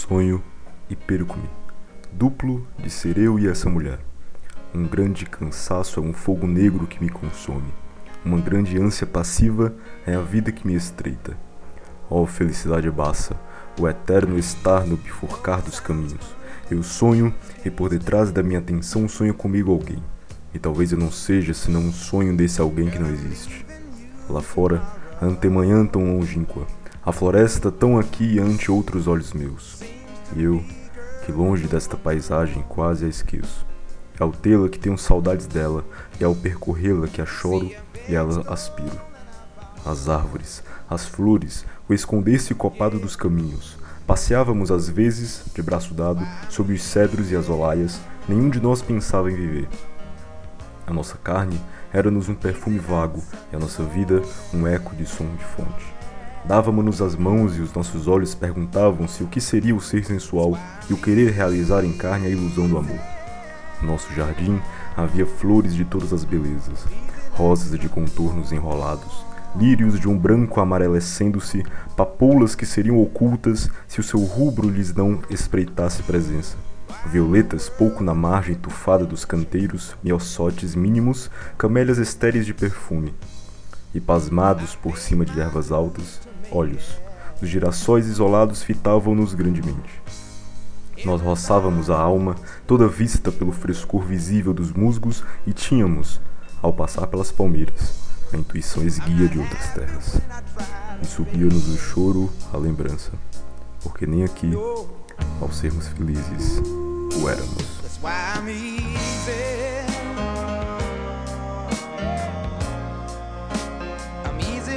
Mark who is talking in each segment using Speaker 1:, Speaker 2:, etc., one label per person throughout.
Speaker 1: Sonho e perco-me. Duplo de ser eu e essa mulher. Um grande cansaço é um fogo negro que me consome. Uma grande ânsia passiva é a vida que me estreita. Oh, felicidade baça, o eterno estar no bifurcar dos caminhos. Eu sonho e por detrás da minha atenção sonho comigo alguém. E talvez eu não seja senão um sonho desse alguém que não existe. Lá fora, a antemanhã tão longínqua, a floresta tão aqui ante outros olhos meus. E eu, que longe desta paisagem quase a esqueço. É ao tê-la que tenho saudades dela, e ao percorrê-la que a choro e ela aspiro. As árvores, as flores, o esconder-se copado dos caminhos. Passeávamos às vezes, de braço dado, sob os cedros e as olaias, nenhum de nós pensava em viver. A nossa carne era-nos um perfume vago, e a nossa vida um eco de som de fonte. Dávamos-nos as mãos e os nossos olhos perguntavam-se o que seria o ser sensual e o querer realizar em carne a ilusão do amor. No nosso jardim havia flores de todas as belezas, rosas de contornos enrolados, lírios de um branco amarelecendo-se, papoulas que seriam ocultas se o seu rubro lhes não espreitasse presença. Violetas pouco na margem tufada dos canteiros, miossotes mínimos, camélias estéreis de perfume. E pasmados por cima de ervas altas, olhos. Os girassóis isolados fitavam-nos grandemente. Nós roçávamos a alma, toda vista pelo frescor visível dos musgos, e tínhamos, ao passar pelas palmeiras, a intuição esguia de outras terras. E subia-nos o choro, a lembrança, porque nem aqui, ao sermos felizes, o éramos.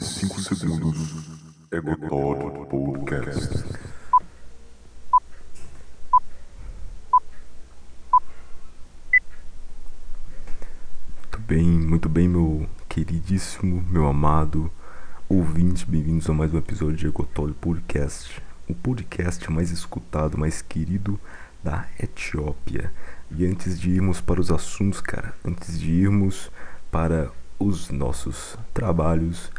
Speaker 1: de 5 segundos, Egotod Podcast. Muito bem, muito bem, meu queridíssimo, meu amado ouvinte, bem-vindos a mais um episódio de Egotod Podcast. O podcast mais escutado, mais querido da Etiópia. E antes de irmos para os assuntos, cara, antes de irmos para os nossos trabalhos,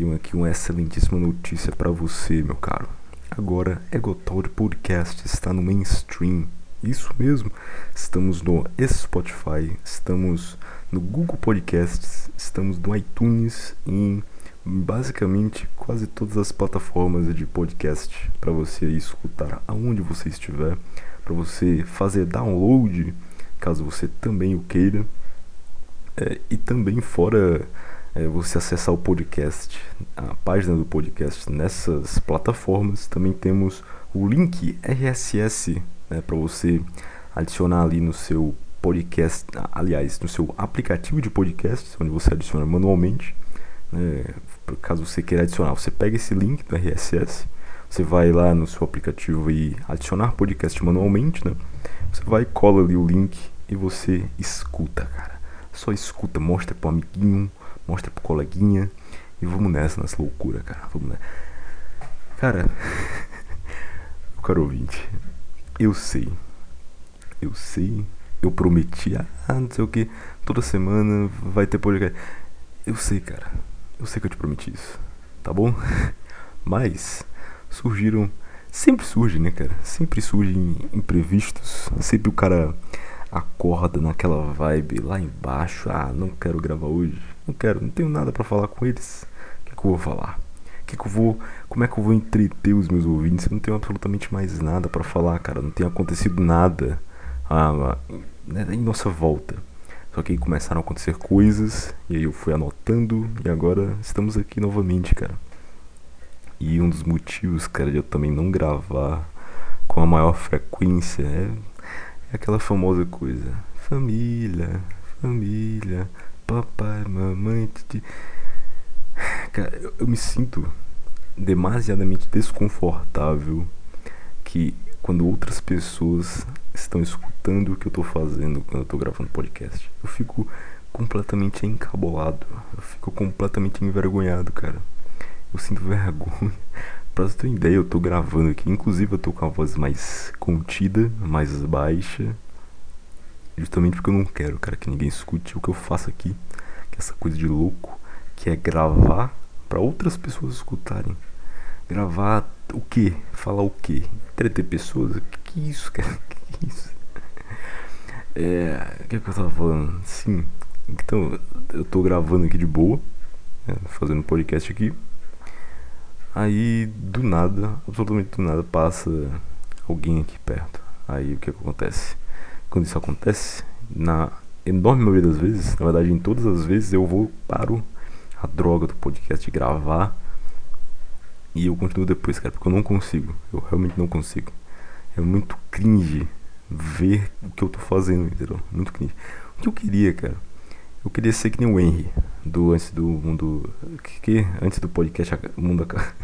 Speaker 1: tenho aqui uma excelentíssima notícia para você, meu caro. Agora, Egotalk Podcast está no mainstream. Isso mesmo. Estamos no Spotify, estamos no Google Podcasts, estamos no iTunes, em basicamente quase todas as plataformas de podcast para você escutar aonde você estiver, para você fazer download, caso você também o queira. É, e também fora é, você acessar o podcast, a página do podcast nessas plataformas, também temos o link RSS né, para você adicionar ali no seu podcast, aliás, no seu aplicativo de podcast, onde você adiciona manualmente. Né, caso você queira adicionar, você pega esse link do RSS, você vai lá no seu aplicativo e adicionar podcast manualmente, né? Você vai, cola ali o link e você escuta, cara. Só escuta, mostra pro amiguinho, mostra pro coleguinha. E vamos nessa, nessa loucura, cara. Vamos nessa. Cara, caro ouvinte, eu sei. Eu sei. Eu prometi, ah, não sei o que, toda semana vai ter podcast. Eu sei, cara. Eu sei que eu te prometi isso, tá bom? Mas surgiram. Sempre surge, né, cara? Sempre surgem imprevistos. Sempre o cara acorda naquela vibe lá embaixo. Ah, não quero gravar hoje. Não quero, não tenho nada para falar com eles. O que, que eu vou falar? Que que eu vou, como é que eu vou entreter os meus ouvintes? Eu não tenho absolutamente mais nada para falar, cara. Não tem acontecido nada ah, né, em nossa volta. Só que aí começaram a acontecer coisas, e aí eu fui anotando, e agora estamos aqui novamente, cara. E um dos motivos, cara, de eu também não gravar com a maior frequência é, é aquela famosa coisa: família, família, papai, mamãe. Titi. Cara, eu, eu me sinto demasiadamente desconfortável que quando outras pessoas estão escutando o que eu tô fazendo quando eu tô gravando podcast. Eu fico completamente encabolado. Eu fico completamente envergonhado, cara. Eu sinto vergonha. pra você ter uma ideia, eu tô gravando aqui. Inclusive, eu tô com a voz mais contida, mais baixa. Justamente porque eu não quero, cara, que ninguém escute o que eu faço aqui. Que é essa coisa de louco. Que é gravar para outras pessoas escutarem. Gravar o que? Falar o que? Entreter pessoas? Que que isso, cara? Que isso? É. O que, é que eu tava falando? Sim. Então, eu tô gravando aqui de boa, né, fazendo podcast aqui. Aí, do nada, absolutamente do nada, passa alguém aqui perto. Aí, o que, é que acontece? Quando isso acontece, na enorme maioria das vezes, na verdade, em todas as vezes, eu vou para a droga do podcast gravar e eu continuo depois, cara, porque eu não consigo. Eu realmente não consigo. É muito cringe ver o que eu tô fazendo, entendeu? Muito cringe. O que eu queria, cara? Eu queria ser que nem o Henry, do antes do mundo. Que, que antes do podcast mundo acabar.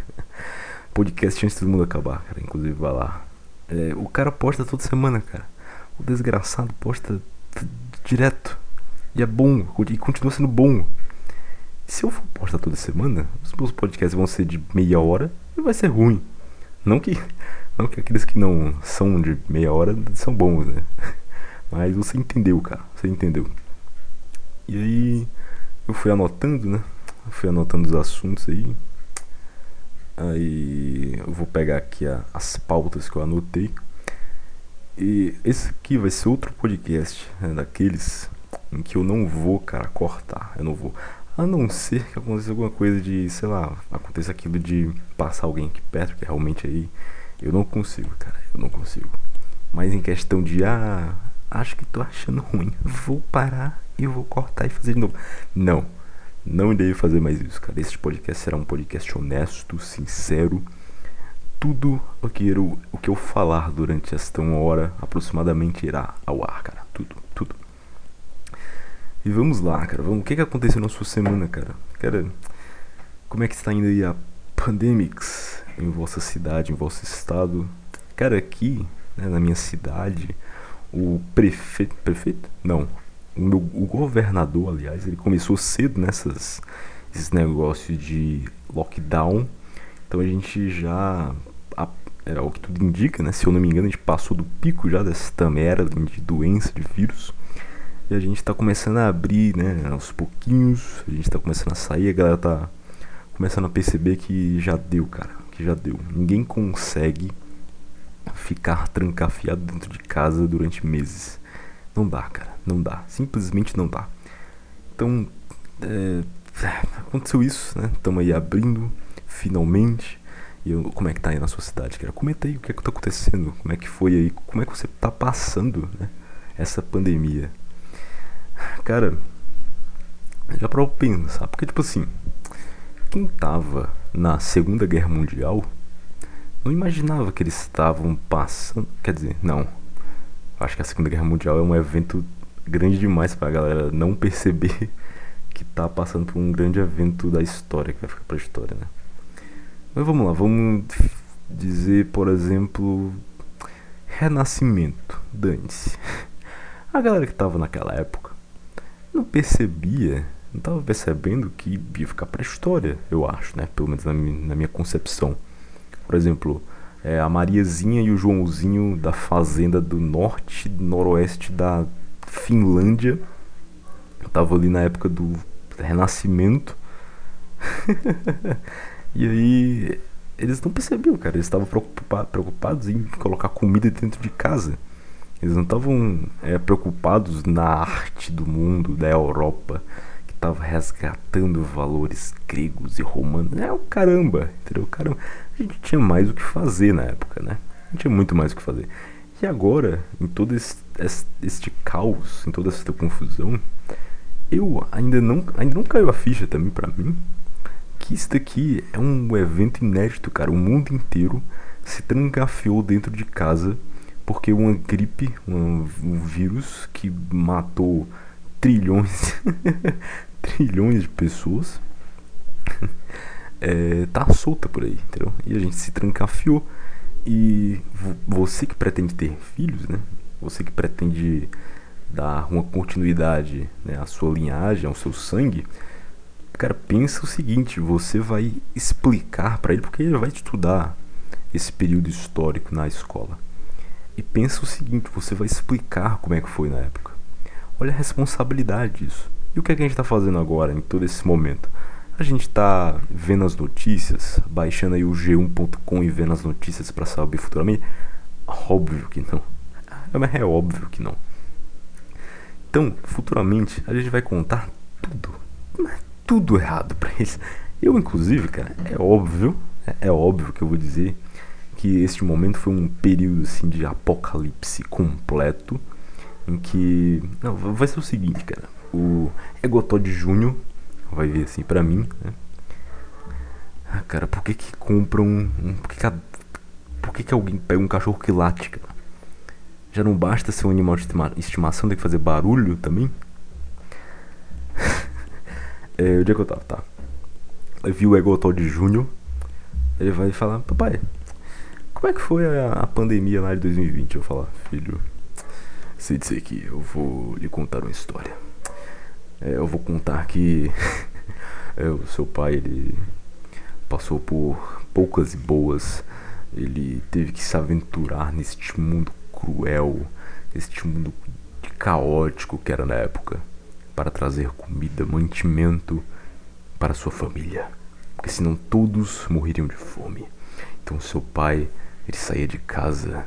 Speaker 1: podcast antes do mundo acabar, cara. Inclusive, vai lá. É, o cara posta toda semana, cara. O desgraçado posta direto. E é bom, e continua sendo bom. Se eu for postar toda semana, os meus podcasts vão ser de meia hora e vai ser ruim. Não que, não que aqueles que não são de meia hora são bons, né? Mas você entendeu, cara. Você entendeu. E aí eu fui anotando, né? Eu fui anotando os assuntos aí. Aí eu vou pegar aqui a, as pautas que eu anotei. E esse aqui vai ser outro podcast, né, daqueles em que eu não vou, cara, cortar. Eu não vou. A não ser que aconteça alguma coisa de, sei lá, aconteça aquilo de passar alguém aqui perto, que realmente aí eu não consigo, cara, eu não consigo. Mas em questão de, ah, acho que tô achando ruim, vou parar e vou cortar e fazer de novo. Não, não irei fazer mais isso, cara. Este podcast será um podcast honesto, sincero. Tudo o que eu, o que eu falar durante esta uma hora aproximadamente irá ao ar, cara. Tudo, tudo. E vamos lá, cara. Vamos. O que, que aconteceu na sua semana, cara? Cara, como é que está indo aí a Pandemics em vossa cidade, em vosso estado? Cara, aqui, né, na minha cidade, o prefeito. Prefeito? Não. O, meu, o governador, aliás, ele começou cedo nessas esses negócios de lockdown. Então a gente já. Era o que tudo indica, né? Se eu não me engano, a gente passou do pico já dessa merda de doença, de vírus. E a gente tá começando a abrir, né, aos pouquinhos, a gente tá começando a sair, a galera tá começando a perceber que já deu, cara, que já deu. Ninguém consegue ficar trancafiado dentro de casa durante meses. Não dá, cara, não dá, simplesmente não dá. Então, é, aconteceu isso, né? Estamos aí abrindo, finalmente. E eu, como é que tá aí na sua cidade, cara? Comenta aí o que é que tá acontecendo, como é que foi aí, como é que você tá passando, né? Essa pandemia. Cara, já pra eu pensar, porque tipo assim, quem tava na Segunda Guerra Mundial não imaginava que eles estavam passando. Quer dizer, não. Acho que a Segunda Guerra Mundial é um evento grande demais pra galera não perceber que tá passando por um grande evento da história, que vai ficar pra história, né? Mas vamos lá, vamos dizer, por exemplo, Renascimento. Dane-se. A galera que tava naquela época não percebia, não estava percebendo que ia ficar para a história, eu acho, né? Pelo menos na, na minha concepção. Por exemplo, é, a Mariazinha e o Joãozinho da fazenda do norte noroeste da Finlândia. Eu tava ali na época do Renascimento. e aí eles não percebiam, cara. Eles estavam preocupados em colocar comida dentro de casa. Eles não estavam é, preocupados na arte do mundo, da Europa, que estava resgatando valores gregos e romanos. É o caramba, entendeu? Caramba. A gente tinha mais o que fazer na época, né? A gente tinha muito mais o que fazer. E agora, em todo este, este caos, em toda essa confusão, eu ainda não, ainda não caiu a ficha também para mim que isso daqui é um evento inédito, cara. O mundo inteiro se trancafiou dentro de casa porque uma gripe, um, vírus que matou trilhões, trilhões de pessoas, é, tá solta por aí, entendeu? E a gente se trancafiou. E você que pretende ter filhos, né? Você que pretende dar uma continuidade né, à sua linhagem, ao seu sangue, cara, pensa o seguinte: você vai explicar para ele, porque ele vai estudar esse período histórico na escola. E pensa o seguinte: você vai explicar como é que foi na época. Olha a responsabilidade disso. E o que, é que a gente está fazendo agora, em todo esse momento? A gente está vendo as notícias, baixando aí o g1.com e vendo as notícias para saber futuramente? Óbvio que não. É óbvio que não. Então, futuramente, a gente vai contar tudo. Tudo errado para eles. Eu, inclusive, cara, é óbvio, é, é óbvio que eu vou dizer que este momento foi um período assim de apocalipse completo em que não vai ser o seguinte cara o Egotod Júnior vai ver assim para mim né? ah, cara por que que compram um, um, por que que, a, por que que alguém pega um cachorro que late cara já não basta ser um animal de estima, estimação tem que fazer barulho também é, onde é que eu tava tá eu vi o Egotod Júnior ele vai falar papai como é que foi a, a pandemia lá de 2020? Eu falar, filho, sei dizer que eu vou lhe contar uma história. É, eu vou contar que é, o seu pai ele passou por poucas e boas. Ele teve que se aventurar neste mundo cruel, este mundo caótico que era na época, para trazer comida, mantimento para sua família, porque senão todos morreriam de fome. Então seu pai ele saía de casa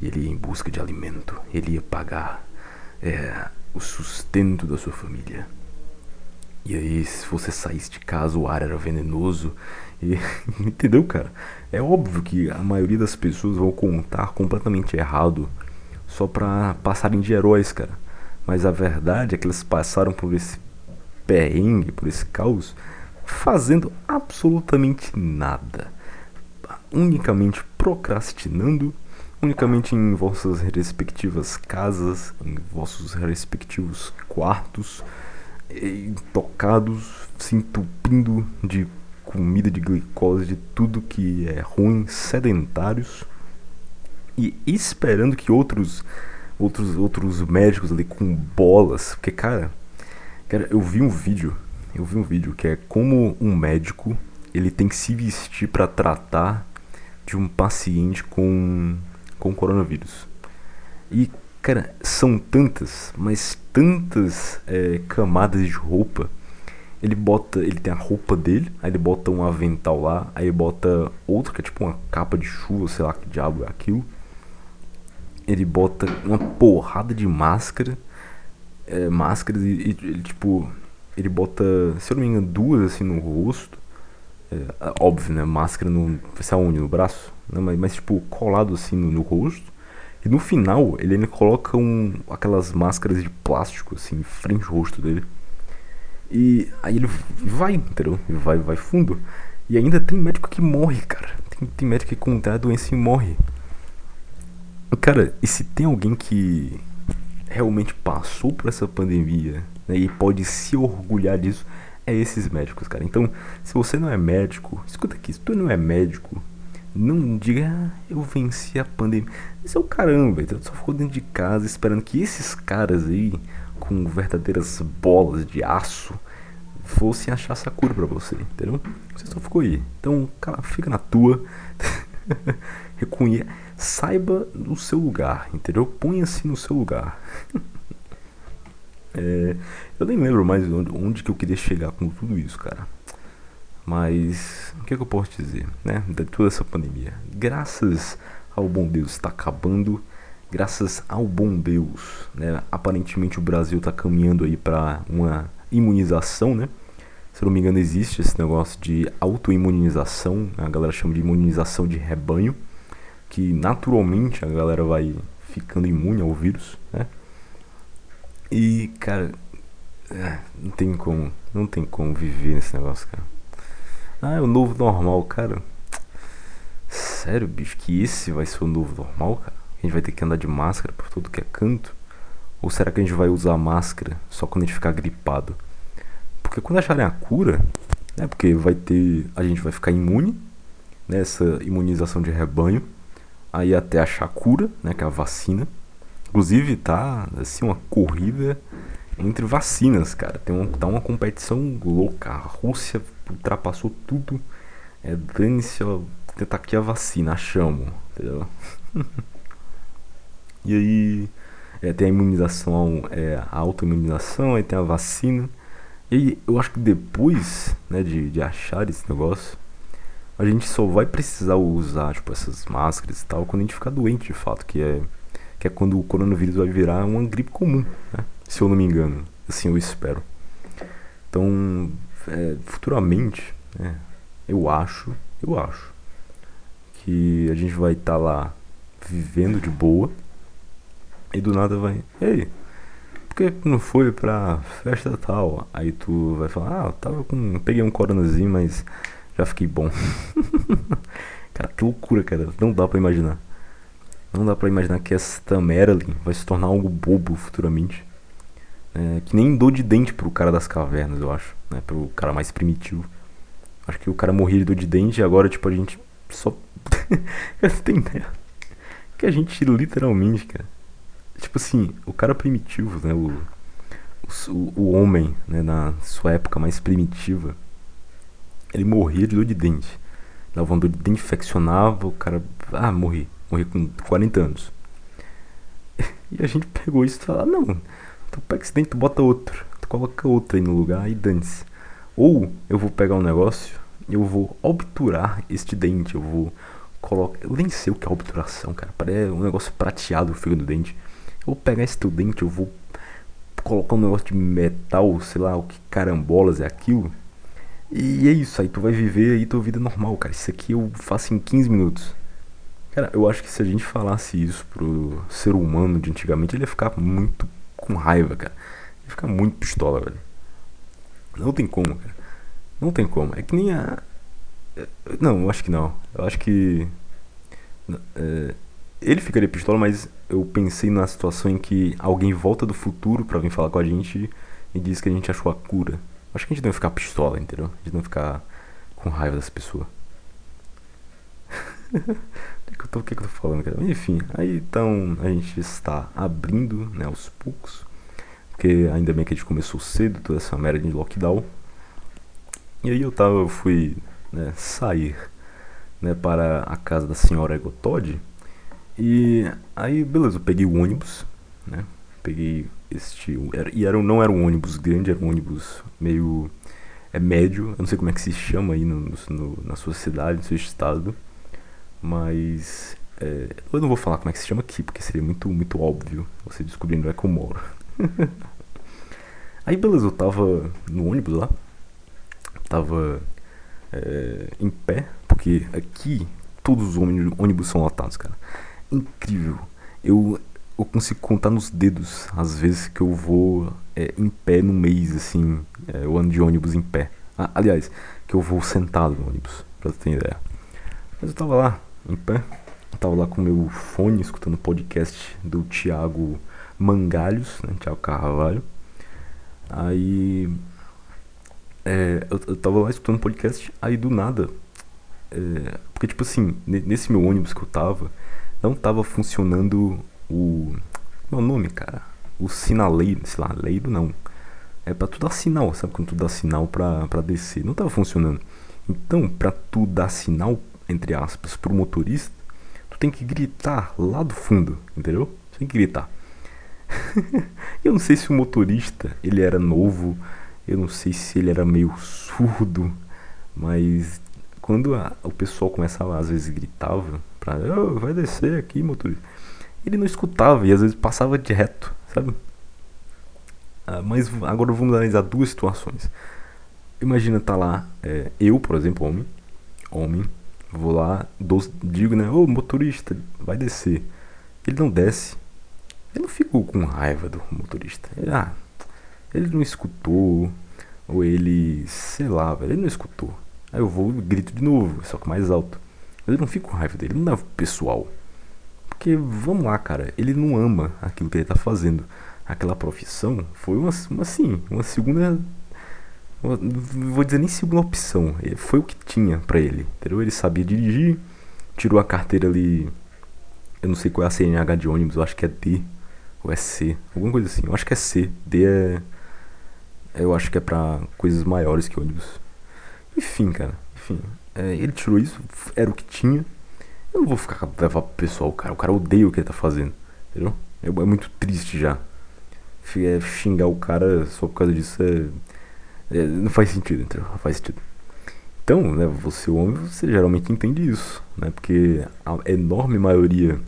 Speaker 1: e ele ia em busca de alimento. Ele ia pagar é, o sustento da sua família. E aí, se você saísse de casa, o ar era venenoso. E, entendeu, cara? É óbvio que a maioria das pessoas vão contar completamente errado só pra passarem de heróis, cara. Mas a verdade é que eles passaram por esse perrengue, por esse caos, fazendo absolutamente nada. Unicamente procrastinando, unicamente em vossas respectivas casas, em vossos respectivos quartos, tocados, se entupindo de comida de glicose, de tudo que é ruim, sedentários e esperando que outros outros outros médicos ali com bolas, porque cara, cara, eu vi um vídeo, eu vi um vídeo que é como um médico ele tem que se vestir para tratar de um paciente com, com coronavírus. E, cara, são tantas, mas tantas é, camadas de roupa. Ele bota, ele tem a roupa dele, aí ele bota um avental lá, aí ele bota outro que é tipo uma capa de chuva, sei lá que diabo é aquilo. Ele bota uma porrada de máscara, é, máscaras e, e ele, tipo, ele bota, se eu não me engano, duas assim no rosto é, óbvio, né? Máscara no. Vai aonde? No braço? Né? Mas, mas, tipo, colado assim no, no, rosto. E no final, ele ainda coloca um, aquelas máscaras de plástico, assim, em frente ao rosto dele. E aí ele vai, entendeu? Vai, vai fundo. E ainda tem médico que morre, cara. Tem, tem médico que contrai a doença e morre. Cara, e se tem alguém que realmente passou por essa pandemia né, e pode se orgulhar disso, é esses médicos, cara. Então, se você não é médico, escuta aqui, se tu não é médico, não diga, ah, eu venci a pandemia. Isso é o caramba, então só ficou dentro de casa esperando que esses caras aí, com verdadeiras bolas de aço, fossem achar essa cura pra você, entendeu? Você só ficou aí. Então, cara, fica na tua. Reconhe... Saiba no seu lugar, entendeu? Ponha-se no seu lugar. É, eu nem lembro mais onde, onde, que eu queria chegar com tudo isso, cara. Mas o que, é que eu posso dizer, né? De toda essa pandemia. Graças ao bom Deus está acabando. Graças ao bom Deus, né? Aparentemente o Brasil está caminhando aí para uma imunização, né? Se não me engano existe esse negócio de autoimunização, a galera chama de imunização de rebanho, que naturalmente a galera vai ficando imune ao vírus, né? E, cara, é, não tem como, não tem como viver nesse negócio, cara. Ah, é o novo normal, cara. Sério, bicho, que esse vai ser o novo normal, cara? A gente vai ter que andar de máscara por tudo que é canto? Ou será que a gente vai usar máscara só quando a gente ficar gripado? Porque quando acharem a cura, né? Porque vai ter. A gente vai ficar imune, nessa né, imunização de rebanho. Aí até achar a cura, né? Que é a vacina. Inclusive tá assim uma corrida entre vacinas, cara. Tem uma, tá uma competição louca. A Rússia ultrapassou tudo. É, dane-se, tentar aqui a vacina, achamos, entendeu? e aí é, tem a imunização, é, a autoimunização, aí tem a vacina. E aí eu acho que depois né, de, de achar esse negócio, a gente só vai precisar usar tipo, essas máscaras e tal quando a gente ficar doente de fato, que é, que é quando o coronavírus vai virar uma gripe comum, né? se eu não me engano. Assim eu espero. Então, é, futuramente, né, eu acho, eu acho que a gente vai estar tá lá vivendo de boa e do nada vai, ei, por que não foi pra festa tal? Aí tu vai falar, ah, eu tava com. peguei um coronazinho, mas já fiquei bom. cara, que loucura, cara. Não dá pra imaginar. Não dá pra imaginar que esta Marilyn vai se tornar algo bobo futuramente. É, que nem dor de dente pro cara das cavernas, eu acho. Né? Pro cara mais primitivo. Acho que o cara morria de dor de dente e agora, tipo, a gente só. Você tem ideia? Que a gente literalmente, cara. Tipo assim, o cara primitivo, né? O, o, o homem, né? Na sua época mais primitiva. Ele morria de dor de dente. Dava uma dor de dente, infeccionava, o cara. Ah, morri. Morri com 40 anos. E a gente pegou isso e falou: não Tu pega esse dente, tu bota outro. Tu coloca outro aí no lugar e dane-se. Ou eu vou pegar um negócio, eu vou obturar este dente, eu vou colocar. Eu nem sei o que é obturação, cara. Parece um negócio prateado fica no dente. Eu vou pegar esse teu dente, eu vou colocar um negócio de metal, sei lá, o que carambolas é aquilo. E é isso, aí tu vai viver aí tua vida normal, cara. Isso aqui eu faço em 15 minutos. Cara, eu acho que se a gente falasse isso pro ser humano de antigamente, ele ia ficar muito com raiva, cara. Ele fica muito pistola, velho. Não tem como, cara. Não tem como. É que nem a. Não, eu acho que não. Eu acho que. É... Ele ficaria pistola, mas eu pensei na situação em que alguém volta do futuro pra vir falar com a gente e diz que a gente achou a cura. Acho que a gente não ficar pistola, entendeu? A gente não ficar com raiva dessa pessoa. que, tô, o que, eu tô falando, cara? Enfim, aí então a gente está abrindo, né, aos poucos. Porque ainda bem que a gente começou cedo, toda essa merda de lockdown. E aí eu tava, eu fui né, sair né, para a casa da senhora Egotod. E aí, beleza, eu peguei o ônibus, né? Peguei este. Era, e era, não era um ônibus grande, era um ônibus meio. É médio, eu não sei como é que se chama aí no, no, na sua cidade, no seu estado. Mas é, eu não vou falar como é que se chama aqui, porque seria muito, muito óbvio você descobrindo onde é que eu moro. Aí beleza, eu tava no ônibus lá, tava é, em pé, porque aqui todos os ônibus são lotados, cara. Incrível. Eu, eu consigo contar nos dedos as vezes que eu vou é, em pé no mês, assim, é, eu ando de ônibus em pé. Ah, aliás, que eu vou sentado no ônibus, pra você ter ideia. Mas eu tava lá, em pé. Eu tava lá com meu fone escutando o podcast do Thiago Mangalhos, né? Thiago Carvalho. Aí. É, eu, eu tava lá escutando podcast, aí do nada. É, porque, tipo assim, nesse meu ônibus que eu tava, não tava funcionando o. Meu nome, cara? O sinaleiro, sei lá, leiro não. É pra tu dar sinal, sabe? Quando tu dá sinal pra, pra descer. Não tava funcionando. Então, pra tu dar sinal entre aspas, pro motorista, tu tem que gritar lá do fundo, entendeu? Tem que gritar. eu não sei se o motorista, ele era novo, eu não sei se ele era meio surdo, Mas quando a, o pessoal começava, às vezes gritava pra oh, vai descer aqui, motorista. Ele não escutava e às vezes passava direto, sabe? Ah, mas agora vamos analisar duas situações. Imagina tá lá, é, eu, por exemplo, homem, homem, vou lá, dou, digo, né, ô motorista, vai descer. Ele não desce. Eu não fico com raiva do motorista. Ele, ah, ele não escutou, ou ele, sei lá, velho, ele não escutou. Aí eu vou grito de novo, só que mais alto. Mas eu não fico com raiva dele, não é pessoal. Porque, vamos lá, cara, ele não ama aquilo que ele tá fazendo. Aquela profissão foi uma, uma assim, uma segunda. Uma, vou dizer nem segunda opção. Foi o que tinha para ele, entendeu? Ele sabia dirigir, tirou a carteira ali. Eu não sei qual é a CNH de ônibus, eu acho que é D ou é C, alguma coisa assim. Eu acho que é C. D é. Eu acho que é pra coisas maiores que ônibus. Enfim, cara. Enfim. É, ele tirou isso, era o que tinha. Eu não vou ficar levar pro pessoal, cara. O cara odeia o que ele tá fazendo. Entendeu? É, é muito triste já. É, xingar o cara só por causa disso é, é, não faz sentido, entendeu? Não faz sentido. Então, né, você homem, você geralmente entende isso, né? Porque a enorme maioria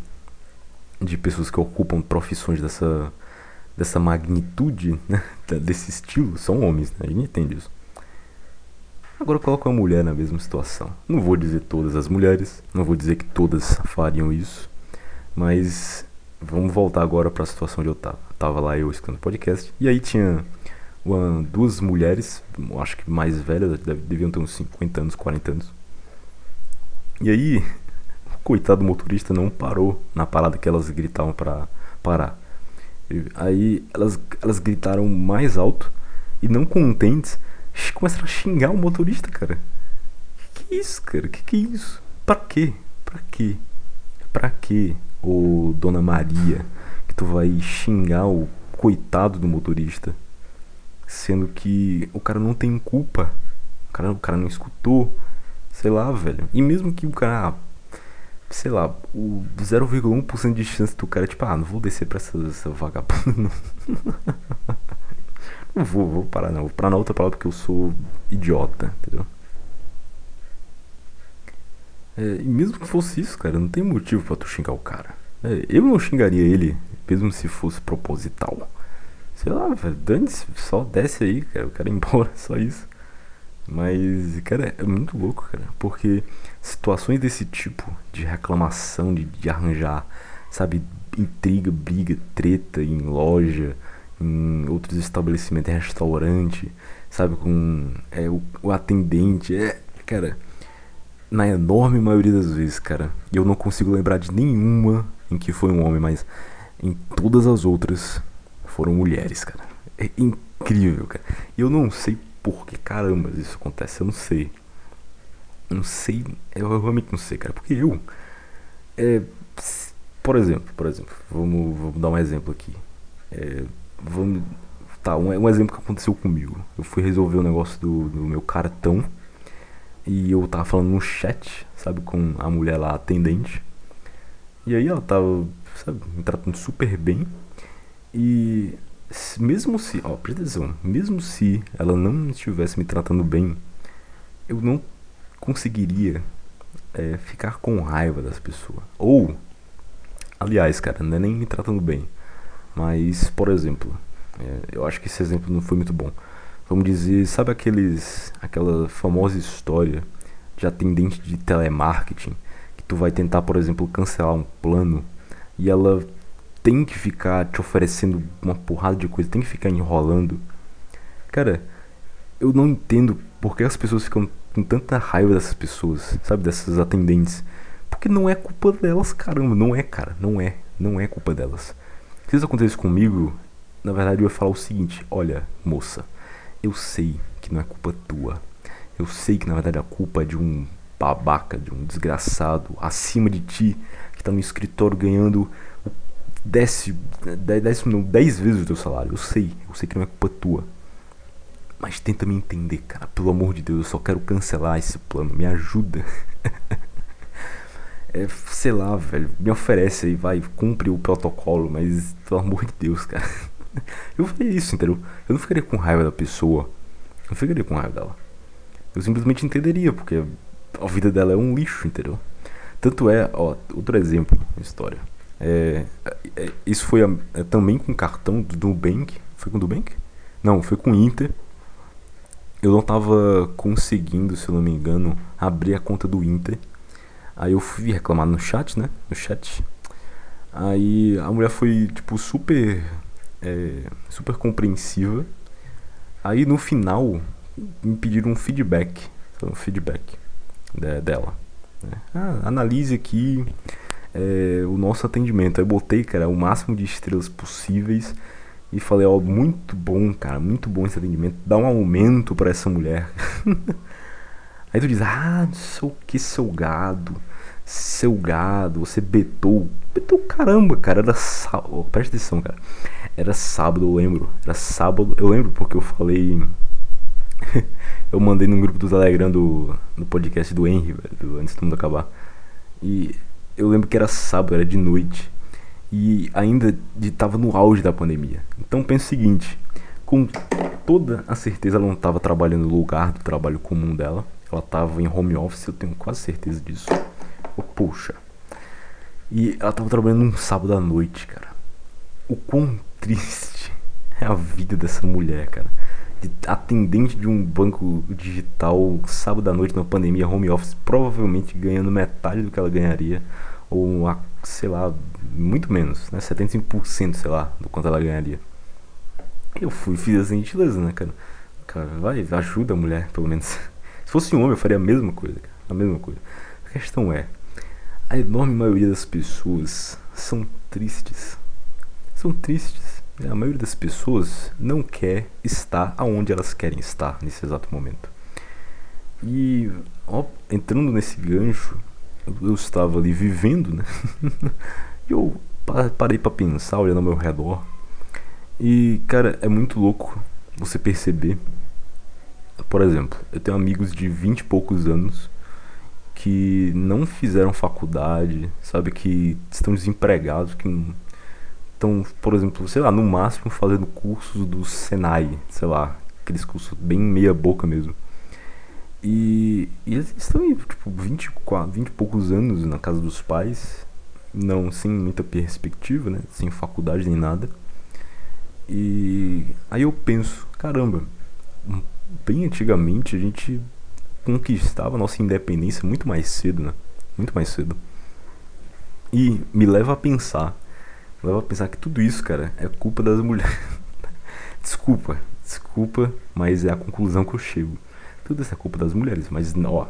Speaker 1: de pessoas que ocupam profissões dessa dessa magnitude, né, desse estilo, são homens, né? A gente entende isso. Agora coloca uma mulher na mesma situação. Não vou dizer todas as mulheres, não vou dizer que todas fariam isso, mas vamos voltar agora para a situação onde eu tava. Tava lá eu escutando podcast e aí tinha uma, duas mulheres, acho que mais velhas, deviam ter uns 50 anos, 40 anos. E aí, o coitado motorista não parou na parada que elas gritavam para parar. Aí elas, elas gritaram mais alto e não contentes começaram a xingar o motorista, cara. Que que é isso, cara? Que que é isso? Pra quê? Pra quê? Pra quê, ô Dona Maria, que tu vai xingar o coitado do motorista? Sendo que o cara não tem culpa. O cara, o cara não escutou. Sei lá, velho. E mesmo que o cara sei lá, o 0,1% de chance do cara, tipo, ah, não vou descer pra essa, essa vagabunda. Não vou, vou parar não. Vou parar na outra palavra porque eu sou idiota, entendeu? É, e mesmo que fosse isso, cara, não tem motivo para tu xingar o cara. É, eu não xingaria ele, mesmo se fosse proposital. Sei lá, velho, dane-se, só desce aí, cara, eu quero ir embora, só isso. Mas, cara, é muito louco, cara, porque situações desse tipo, de reclamação, de, de arranjar, sabe, intriga, briga, treta em loja, em outros estabelecimentos, em restaurante, sabe, com é, o, o atendente, é, cara, na enorme maioria das vezes, cara, eu não consigo lembrar de nenhuma em que foi um homem, mas em todas as outras foram mulheres, cara. É incrível, cara. E eu não sei por que caramba isso acontece, eu não sei. Eu não sei, eu realmente não sei, cara, porque eu é, por exemplo, por exemplo, vamos, vamos dar um exemplo aqui. É, Vamos. Tá, um, um exemplo que aconteceu comigo. Eu fui resolver o negócio do, do meu cartão. E eu tava falando no chat, sabe, com a mulher lá atendente. E aí ela tava, sabe, me tratando super bem. E mesmo se, ó, presta atenção, mesmo se ela não estivesse me tratando bem, eu não conseguiria é, ficar com raiva das pessoas. Ou, aliás, cara, não é nem me tratando bem. Mas, por exemplo, é, eu acho que esse exemplo não foi muito bom. Vamos dizer, sabe aqueles, aquela famosa história de atendente de telemarketing que tu vai tentar, por exemplo, cancelar um plano e ela tem que ficar te oferecendo uma porrada de coisa, tem que ficar enrolando. Cara, eu não entendo por que as pessoas ficam com tanta raiva dessas pessoas, sabe, dessas atendentes. Porque não é culpa delas, caramba, não é, cara, não é, não é culpa delas. Se isso acontecesse comigo, na verdade eu ia falar o seguinte: olha, moça, eu sei que não é culpa tua. Eu sei que na verdade a culpa é de um babaca, de um desgraçado acima de ti que tá no escritório ganhando décimo, décimo não, dez vezes o teu salário. Eu sei, eu sei que não é culpa tua. Mas tenta me entender, cara. Pelo amor de Deus, eu só quero cancelar esse plano. Me ajuda. é, sei lá, velho, me oferece aí, vai, cumpre o protocolo, mas pelo amor de Deus, cara. Eu faria isso, entendeu? Eu não ficaria com raiva da pessoa. Eu não ficaria com raiva dela. eu simplesmente entenderia, porque a vida dela é um lixo, entendeu? Tanto é, ó, outro exemplo na história. É, é, isso foi a, é, também com cartão do Nubank. Foi com o Nubank? Não, foi com o Inter. Eu não tava conseguindo, se eu não me engano, abrir a conta do Inter. Aí eu fui reclamar no chat, né? No chat. Aí a mulher foi, tipo, super. É, super compreensiva. Aí no final me pediram um feedback. Um feedback de, dela. Né? Ah, analise aqui é, o nosso atendimento. Aí botei, cara, o máximo de estrelas possíveis. E falei, ó, muito bom, cara, muito bom esse atendimento. Dá um aumento para essa mulher. Aí tu diz, ah, não sei o que, seu gado. Seu gado, você betou. Betou caramba, cara. Era sábado. Presta atenção, cara. Era sábado, eu lembro. Era sábado. Eu lembro porque eu falei. eu mandei no grupo do Telegram do, do podcast do Henry, velho, do, antes do mundo acabar. E eu lembro que era sábado, era de noite. E ainda estava no auge da pandemia. Então pensa o seguinte: com toda a certeza ela não estava trabalhando no lugar do trabalho comum dela. Ela estava em home office, eu tenho quase certeza disso. Oh, poxa. E ela estava trabalhando num sábado à noite, cara. O quão triste é a vida dessa mulher, cara. De atendente de um banco digital sábado à noite na pandemia, home office, provavelmente ganhando metade do que ela ganharia. Ou, sei lá, muito menos, né? 75%, sei lá, do quanto ela ganharia. Eu fui fiz essa gentileza, né, cara? Cara, vai, ajuda a mulher, pelo menos. Se fosse um homem, eu faria a mesma coisa, cara. A mesma coisa. A questão é, a enorme maioria das pessoas são tristes. São tristes. A maioria das pessoas não quer estar aonde elas querem estar nesse exato momento. E ó, entrando nesse gancho, eu estava ali vivendo, né? e eu parei para pensar, olhando ao meu redor. E, cara, é muito louco você perceber. Por exemplo, eu tenho amigos de vinte e poucos anos que não fizeram faculdade, sabe? Que estão desempregados, que estão, por exemplo, sei lá, no máximo fazendo cursos do Senai, sei lá, aqueles cursos bem meia boca mesmo. E, e eles estão tipo, 24, 20 e poucos anos na casa dos pais, não sem muita perspectiva, né? Sem faculdade nem nada. E aí eu penso, caramba, bem antigamente a gente conquistava nossa independência muito mais cedo, né? Muito mais cedo. E me leva a pensar, me leva a pensar que tudo isso, cara, é culpa das mulheres. desculpa, desculpa, mas é a conclusão que eu chego. Tudo isso é culpa das mulheres, mas ó,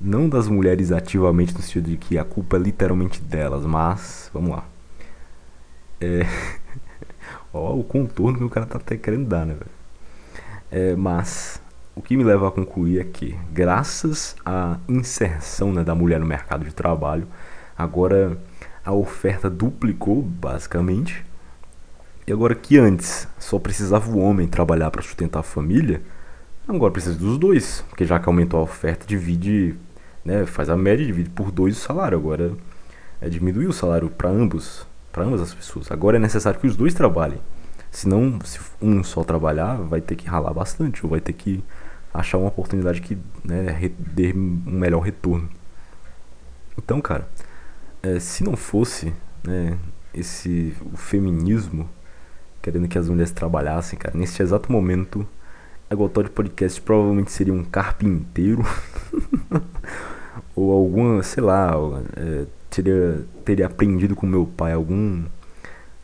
Speaker 1: não das mulheres ativamente no sentido de que a culpa é literalmente delas, mas vamos lá. É, ó, o contorno que o cara tá até querendo dar, né, velho? É, mas o que me leva a concluir é que, graças à inserção né, da mulher no mercado de trabalho, agora a oferta duplicou basicamente. E agora que antes só precisava o homem trabalhar para sustentar a família, Agora precisa dos dois, porque já que aumentou a oferta, divide, né, faz a média, divide por dois o salário. Agora é diminuir o salário para ambos, para ambas as pessoas. Agora é necessário que os dois trabalhem. Senão, se um só trabalhar, vai ter que ralar bastante, ou vai ter que achar uma oportunidade que né, dê um melhor retorno. Então, cara, é, se não fosse né, esse o feminismo querendo que as mulheres trabalhassem, cara, nesse exato momento Agotó de podcast provavelmente seria um carpinteiro. ou alguma, sei lá, é, teria, teria aprendido com meu pai algum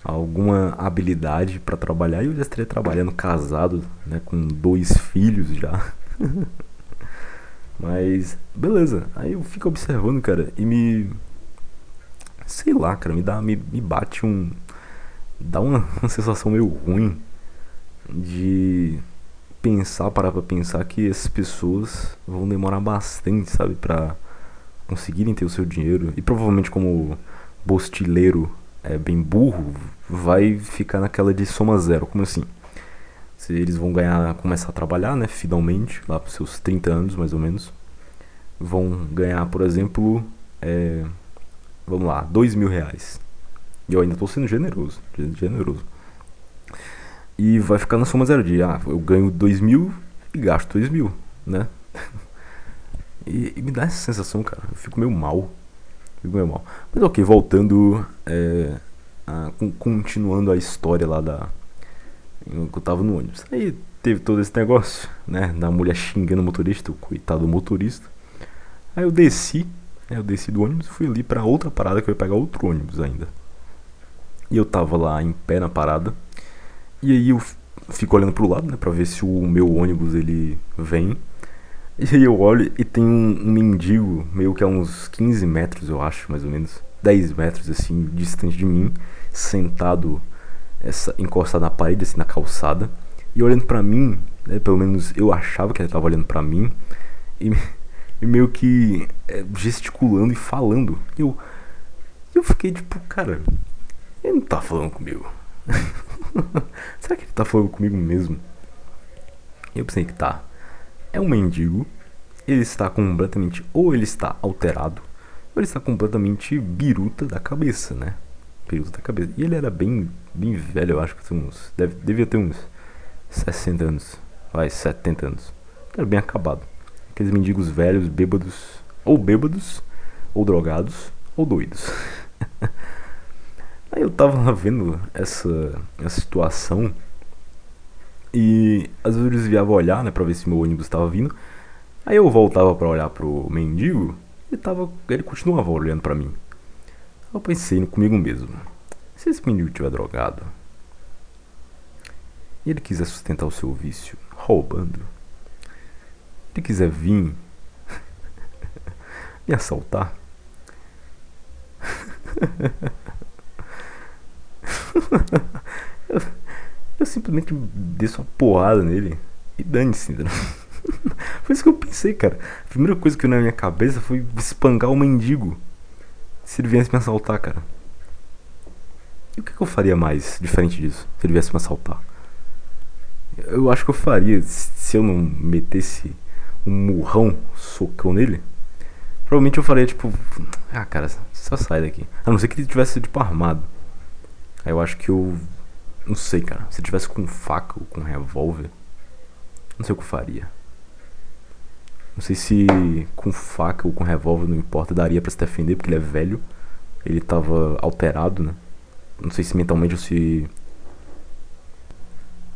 Speaker 1: alguma habilidade para trabalhar e eu já estaria trabalhando casado, né, com dois filhos já. Mas beleza, aí eu fico observando, cara, e me sei lá, cara, me dá me, me bate um dá uma, uma sensação meio ruim de pensar, parar pra pensar que essas pessoas vão demorar bastante, sabe, pra conseguirem ter o seu dinheiro. E provavelmente como bostileiro é bem burro, vai ficar naquela de soma zero. Como assim? Se eles vão ganhar, começar a trabalhar, né, finalmente, lá pros seus 30 anos mais ou menos, vão ganhar, por exemplo, é, vamos lá, dois mil reais. E eu ainda tô sendo generoso, generoso. E vai ficar na soma zero de, ah, eu ganho 2 mil e gasto 2 mil. né? E, e, me dá essa sensação, cara. Eu fico meio mal. Mal. Mas ok, voltando. É, a, continuando a história lá da. Eu tava no ônibus. Aí teve todo esse negócio, né? Da mulher xingando o motorista, o coitado do motorista. Aí eu desci, né, eu desci do ônibus e fui ali pra outra parada que eu ia pegar outro ônibus ainda. E eu tava lá em pé na parada. E aí eu fico olhando pro lado, né, pra ver se o meu ônibus ele vem. E aí eu olho e tem um, um mendigo, meio que a uns 15 metros, eu acho, mais ou menos. 10 metros, assim, distante de mim, sentado, essa, encostado na parede, assim, na calçada. E olhando pra mim, né, pelo menos eu achava que ele tava olhando pra mim. E, e meio que é, gesticulando e falando. E eu, eu fiquei tipo, cara, ele não tá falando comigo. Será que ele tá falando comigo mesmo? Eu pensei que tá é um mendigo, ele está completamente, ou ele está alterado, ou ele está completamente biruta da cabeça, né? Biruta da cabeça. E ele era bem, bem velho, eu acho que uns, deve, devia ter uns 60 anos, vai, 70 anos. Era bem acabado. Aqueles mendigos velhos, bêbados, ou bêbados, ou drogados, ou doidos. Aí eu tava lá vendo essa, essa situação e às vezes eu desviava olhar, né, pra ver se meu ônibus estava vindo. Aí eu voltava para olhar pro mendigo, ele tava, ele continuava olhando para mim. Eu pensei comigo mesmo: se esse mendigo tiver drogado e ele quiser sustentar o seu vício roubando, ele quiser vir me assaltar, eu, simplesmente desço uma porrada nele e dane-se, entendeu? foi isso que eu pensei, cara. A primeira coisa que veio na minha cabeça foi espancar o mendigo. Se ele viesse me assaltar, cara. E o que, que eu faria mais diferente disso? Se ele viesse me assaltar? Eu acho que eu faria se eu não metesse um murrão, socão nele. Provavelmente eu faria tipo, ah, cara, só sai daqui. A não ser que ele tivesse tipo armado. Aí eu acho que eu não sei, cara. Se eu tivesse com faca ou com revólver, não sei o que eu faria. Não sei se com faca ou com revólver, não importa, daria para se defender, porque ele é velho. Ele tava alterado, né? Não sei se mentalmente ou se.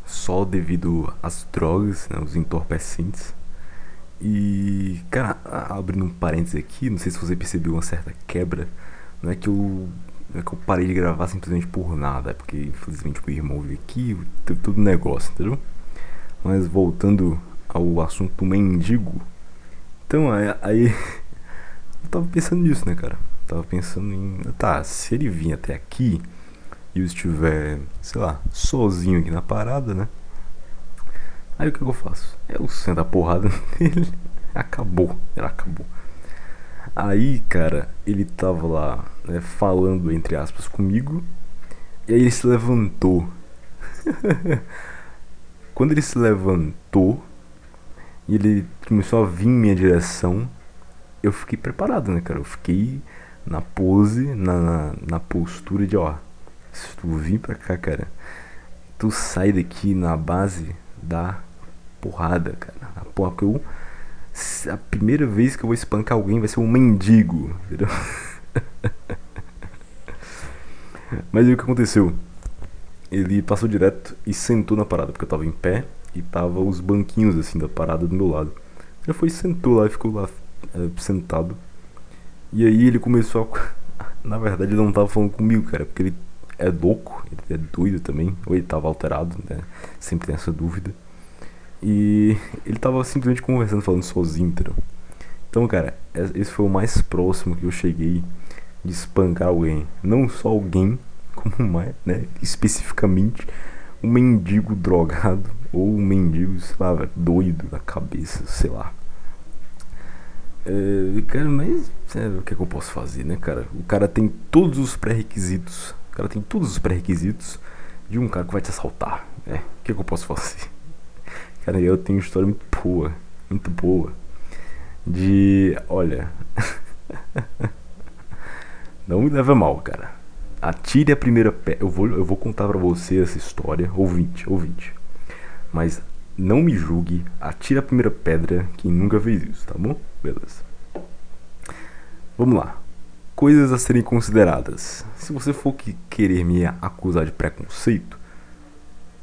Speaker 1: Só devido às drogas, né? Os entorpecentes. E, cara, abrindo um parênteses aqui, não sei se você percebeu uma certa quebra. Não é que eu não é que eu parei de gravar simplesmente por nada, é porque infelizmente o irmão veio aqui, teve todo negócio, entendeu? Mas voltando ao assunto mendigo. Então aí, aí eu tava pensando nisso, né, cara? tava pensando em. Tá, se ele vir até aqui e eu estiver, sei lá, sozinho aqui na parada, né? Aí o que, que eu faço? Eu sento a porrada nele. Acabou, ela acabou. Aí, cara, ele tava lá né, falando, entre aspas, comigo. E aí ele se levantou. Quando ele se levantou e ele começou a vir em minha direção, eu fiquei preparado, né, cara? Eu fiquei na pose, na, na, na postura de, ó, se tu vir pra cá, cara, tu sai daqui na base da porrada, cara. A porra que eu a primeira vez que eu vou espancar alguém vai ser um mendigo, entendeu? Mas aí o que aconteceu? Ele passou direto e sentou na parada, porque eu tava em pé e tava os banquinhos assim da parada do meu lado. Ele foi sentou lá e ficou lá é, sentado. E aí ele começou a. Na verdade ele não tava falando comigo, cara, porque ele é louco, ele é doido também, ou ele tava alterado, né? Sempre tem essa dúvida. E ele tava simplesmente conversando, falando sozinho, entendeu? Então, cara, esse foi o mais próximo que eu cheguei de espancar alguém. Não só alguém, como mais, né? Especificamente um mendigo drogado ou um mendigo, sei lá, doido da cabeça, sei lá. É, cara, mas é, o que, é que eu posso fazer, né, cara? O cara tem todos os pré-requisitos. O cara tem todos os pré-requisitos de um cara que vai te assaltar. É, o que, é que eu posso fazer? Cara, eu tenho uma história muito boa. Muito boa. De. Olha. Não me leva mal, cara. Atire a primeira pedra. Eu vou, eu vou contar pra você essa história. Ouvinte, ouvinte. Mas não me julgue, atire a primeira pedra quem nunca fez isso, tá bom? Beleza. Vamos lá. Coisas a serem consideradas. Se você for que querer me acusar de preconceito,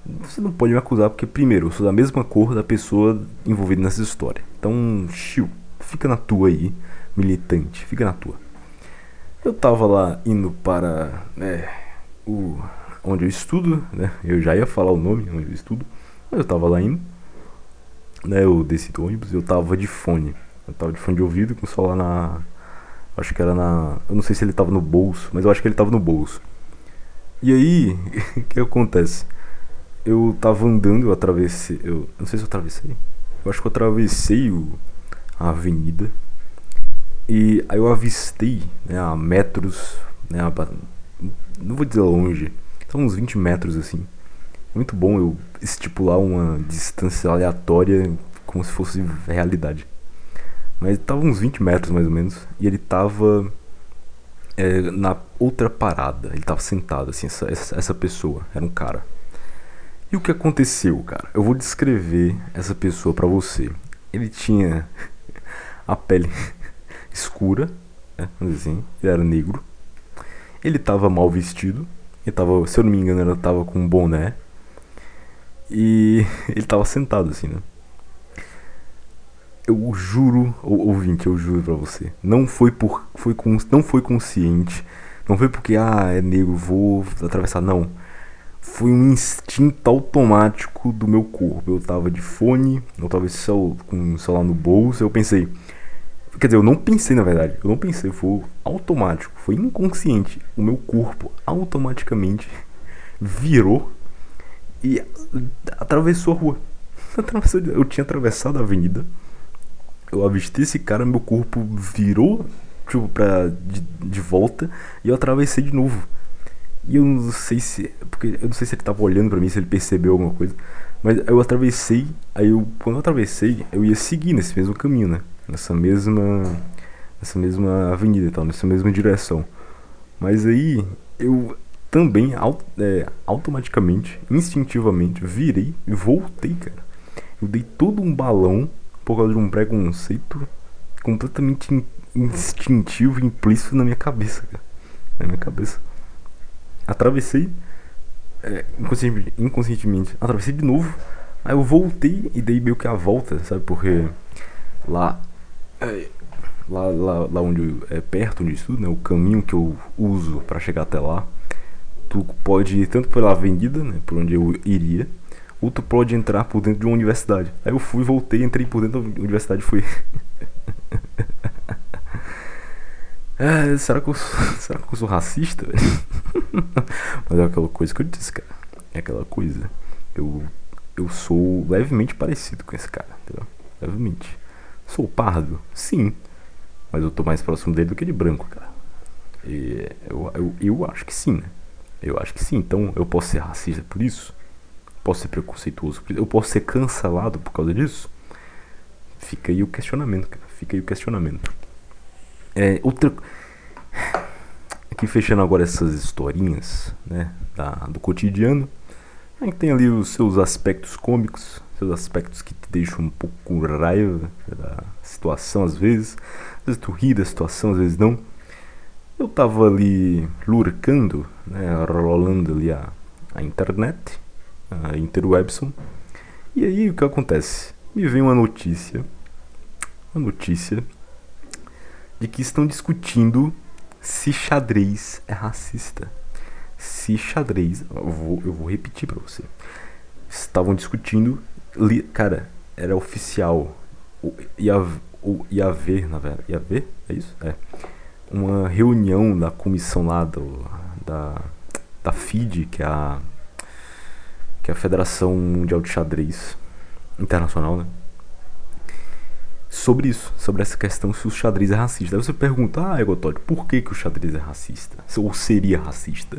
Speaker 1: você não pode me acusar porque, primeiro, eu sou da mesma cor da pessoa envolvida nessa história. Então, chiu, fica na tua aí, militante, fica na tua. Eu tava lá indo para né, o, onde eu estudo, né? Eu já ia falar o nome onde eu estudo, mas eu tava lá indo. Né, eu desci do ônibus eu tava de fone. Eu tava de fone de ouvido com o celular na. Acho que era na. Eu não sei se ele tava no bolso, mas eu acho que ele tava no bolso. E aí, o que acontece? Eu tava andando, eu atravessei. Eu não sei se eu atravessei. Eu acho que eu atravessei o, a avenida. E aí eu avistei, né, a metros, né, a, não vou dizer longe, são uns 20 metros assim. Muito bom eu estipular uma distância aleatória como se fosse realidade. Mas tava uns 20 metros mais ou menos. E ele tava é, na outra parada. Ele tava sentado, assim, essa, essa pessoa. Era um cara. E o que aconteceu, cara? Eu vou descrever essa pessoa para você. Ele tinha a pele escura, né? assim, ele era negro. Ele tava mal vestido. Ele tava, se eu não me engano, ele tava com um boné. E ele tava sentado assim, né? Eu juro, ouvinte, eu juro pra você. Não foi por. Foi com, não foi consciente. Não foi porque, ah, é negro, vou atravessar. Não. Foi um instinto automático do meu corpo. Eu tava de fone, eu tava com o celular no bolso. Eu pensei. Quer dizer, eu não pensei na verdade. Eu não pensei, foi automático. Foi inconsciente. O meu corpo automaticamente virou e atravessou a rua. Eu tinha atravessado a avenida. Eu avistei esse cara, meu corpo virou tipo, pra, de, de volta e eu atravessei de novo. E eu não sei se. Porque eu não sei se ele tava olhando pra mim, se ele percebeu alguma coisa. Mas eu atravessei, aí eu. Quando eu atravessei, eu ia seguir nesse mesmo caminho, né? Nessa mesma. Nessa mesma avenida tal, nessa mesma direção. Mas aí eu também é, automaticamente, instintivamente, virei e voltei, cara. Eu dei todo um balão por causa de um preconceito completamente instintivo, implícito na minha cabeça, cara. Na minha cabeça. Atravessei, é, inconscientemente, inconscientemente, atravessei de novo. Aí eu voltei e dei meio que a volta, sabe? Porque lá, é, lá, lá, lá onde é perto onde eu estudo, né? O caminho que eu uso para chegar até lá tu pode ir tanto pela avenida, né, por onde eu iria, ou tu pode entrar por dentro de uma universidade. Aí eu fui, voltei, entrei por dentro da universidade e fui. é, será que eu sou, será que eu sou racista? Mas é aquela coisa que eu disse, cara. É aquela coisa. Eu, eu sou levemente parecido com esse cara, entendeu? Levemente. Sou pardo? Sim. Mas eu tô mais próximo dele do que de branco, cara. E eu, eu, eu acho que sim, né? Eu acho que sim. Então eu posso ser racista por isso? Posso ser preconceituoso por isso? Eu posso ser cancelado por causa disso? Fica aí o questionamento, cara. Fica aí o questionamento. É, outra. Aqui fechando agora essas historinhas, né? Da, do cotidiano. A gente tem ali os seus aspectos cômicos, seus aspectos que te deixam um pouco raiva da situação às vezes. Às vezes tu ri da situação, às vezes não. Eu tava ali lurcando, né, rolando ali a, a internet, a interwebson. E aí o que acontece? Me vem uma notícia, uma notícia de que estão discutindo se xadrez é racista. Se xadrez, eu vou, eu vou repetir para você. Estavam discutindo, li, cara, era oficial. Ia, ia haver, na verdade, ia haver? É isso? É uma reunião da comissão lá do, da, da FIDE, que é a, que é a Federação Mundial de Xadrez Internacional, né? Sobre isso, sobre essa questão se o xadrez é racista. Aí você pergunta, ah, Egotório, por que, que o xadrez é racista? Ou seria racista?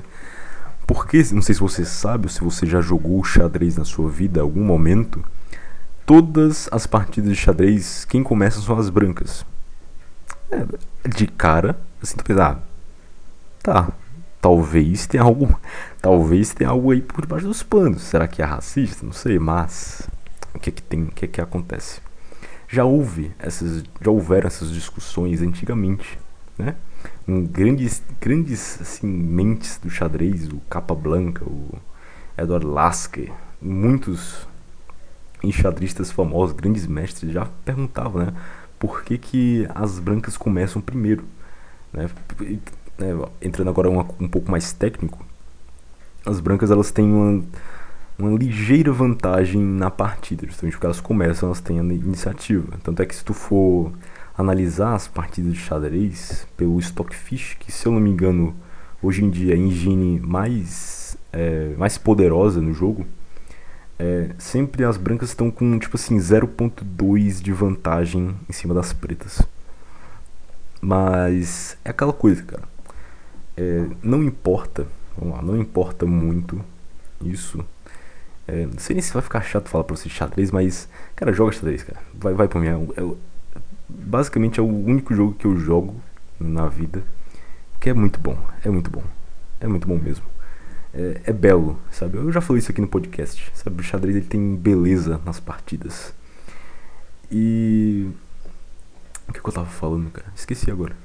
Speaker 1: Porque, não sei se você sabe ou se você já jogou xadrez na sua vida algum momento, todas as partidas de xadrez, quem começa são as brancas. É, de cara, assim, tu pensa, ah, tá, talvez tenha algo, talvez tenha algo aí por debaixo dos panos. Será que é racista? Não sei, mas o que é que tem, o que é que acontece. Já houve essas, já houveram essas discussões antigamente, né? Grandes, grandes assim, mentes do xadrez, o Capablanca, o Edward Lasker, muitos enxadristas famosos, grandes mestres já perguntavam, né? Por que, que as brancas começam primeiro? Né? né entrando agora um, um pouco mais técnico, as brancas elas têm uma, uma ligeira vantagem na partida, justamente porque elas começam, elas têm a iniciativa. Tanto é que se tu for analisar as partidas de xadrez pelo Stockfish, que se eu não me engano hoje em dia é a engine mais, é, mais poderosa no jogo, é, sempre as brancas estão com tipo assim 0.2 de vantagem em cima das pretas. Mas é aquela coisa, cara. É, não importa, vamos lá, não importa muito isso. É, não sei nem se vai ficar chato falar pra você xadrez, mas, cara, joga xadrez, cara. Vai, vai pra mim. É, é, basicamente é o único jogo que eu jogo na vida que é muito bom. É muito bom. É muito bom mesmo. É, é, belo, sabe? Eu já falei isso aqui no podcast, sabe? O xadrez ele tem beleza nas partidas. E. O que, que eu tava falando, cara? Esqueci agora.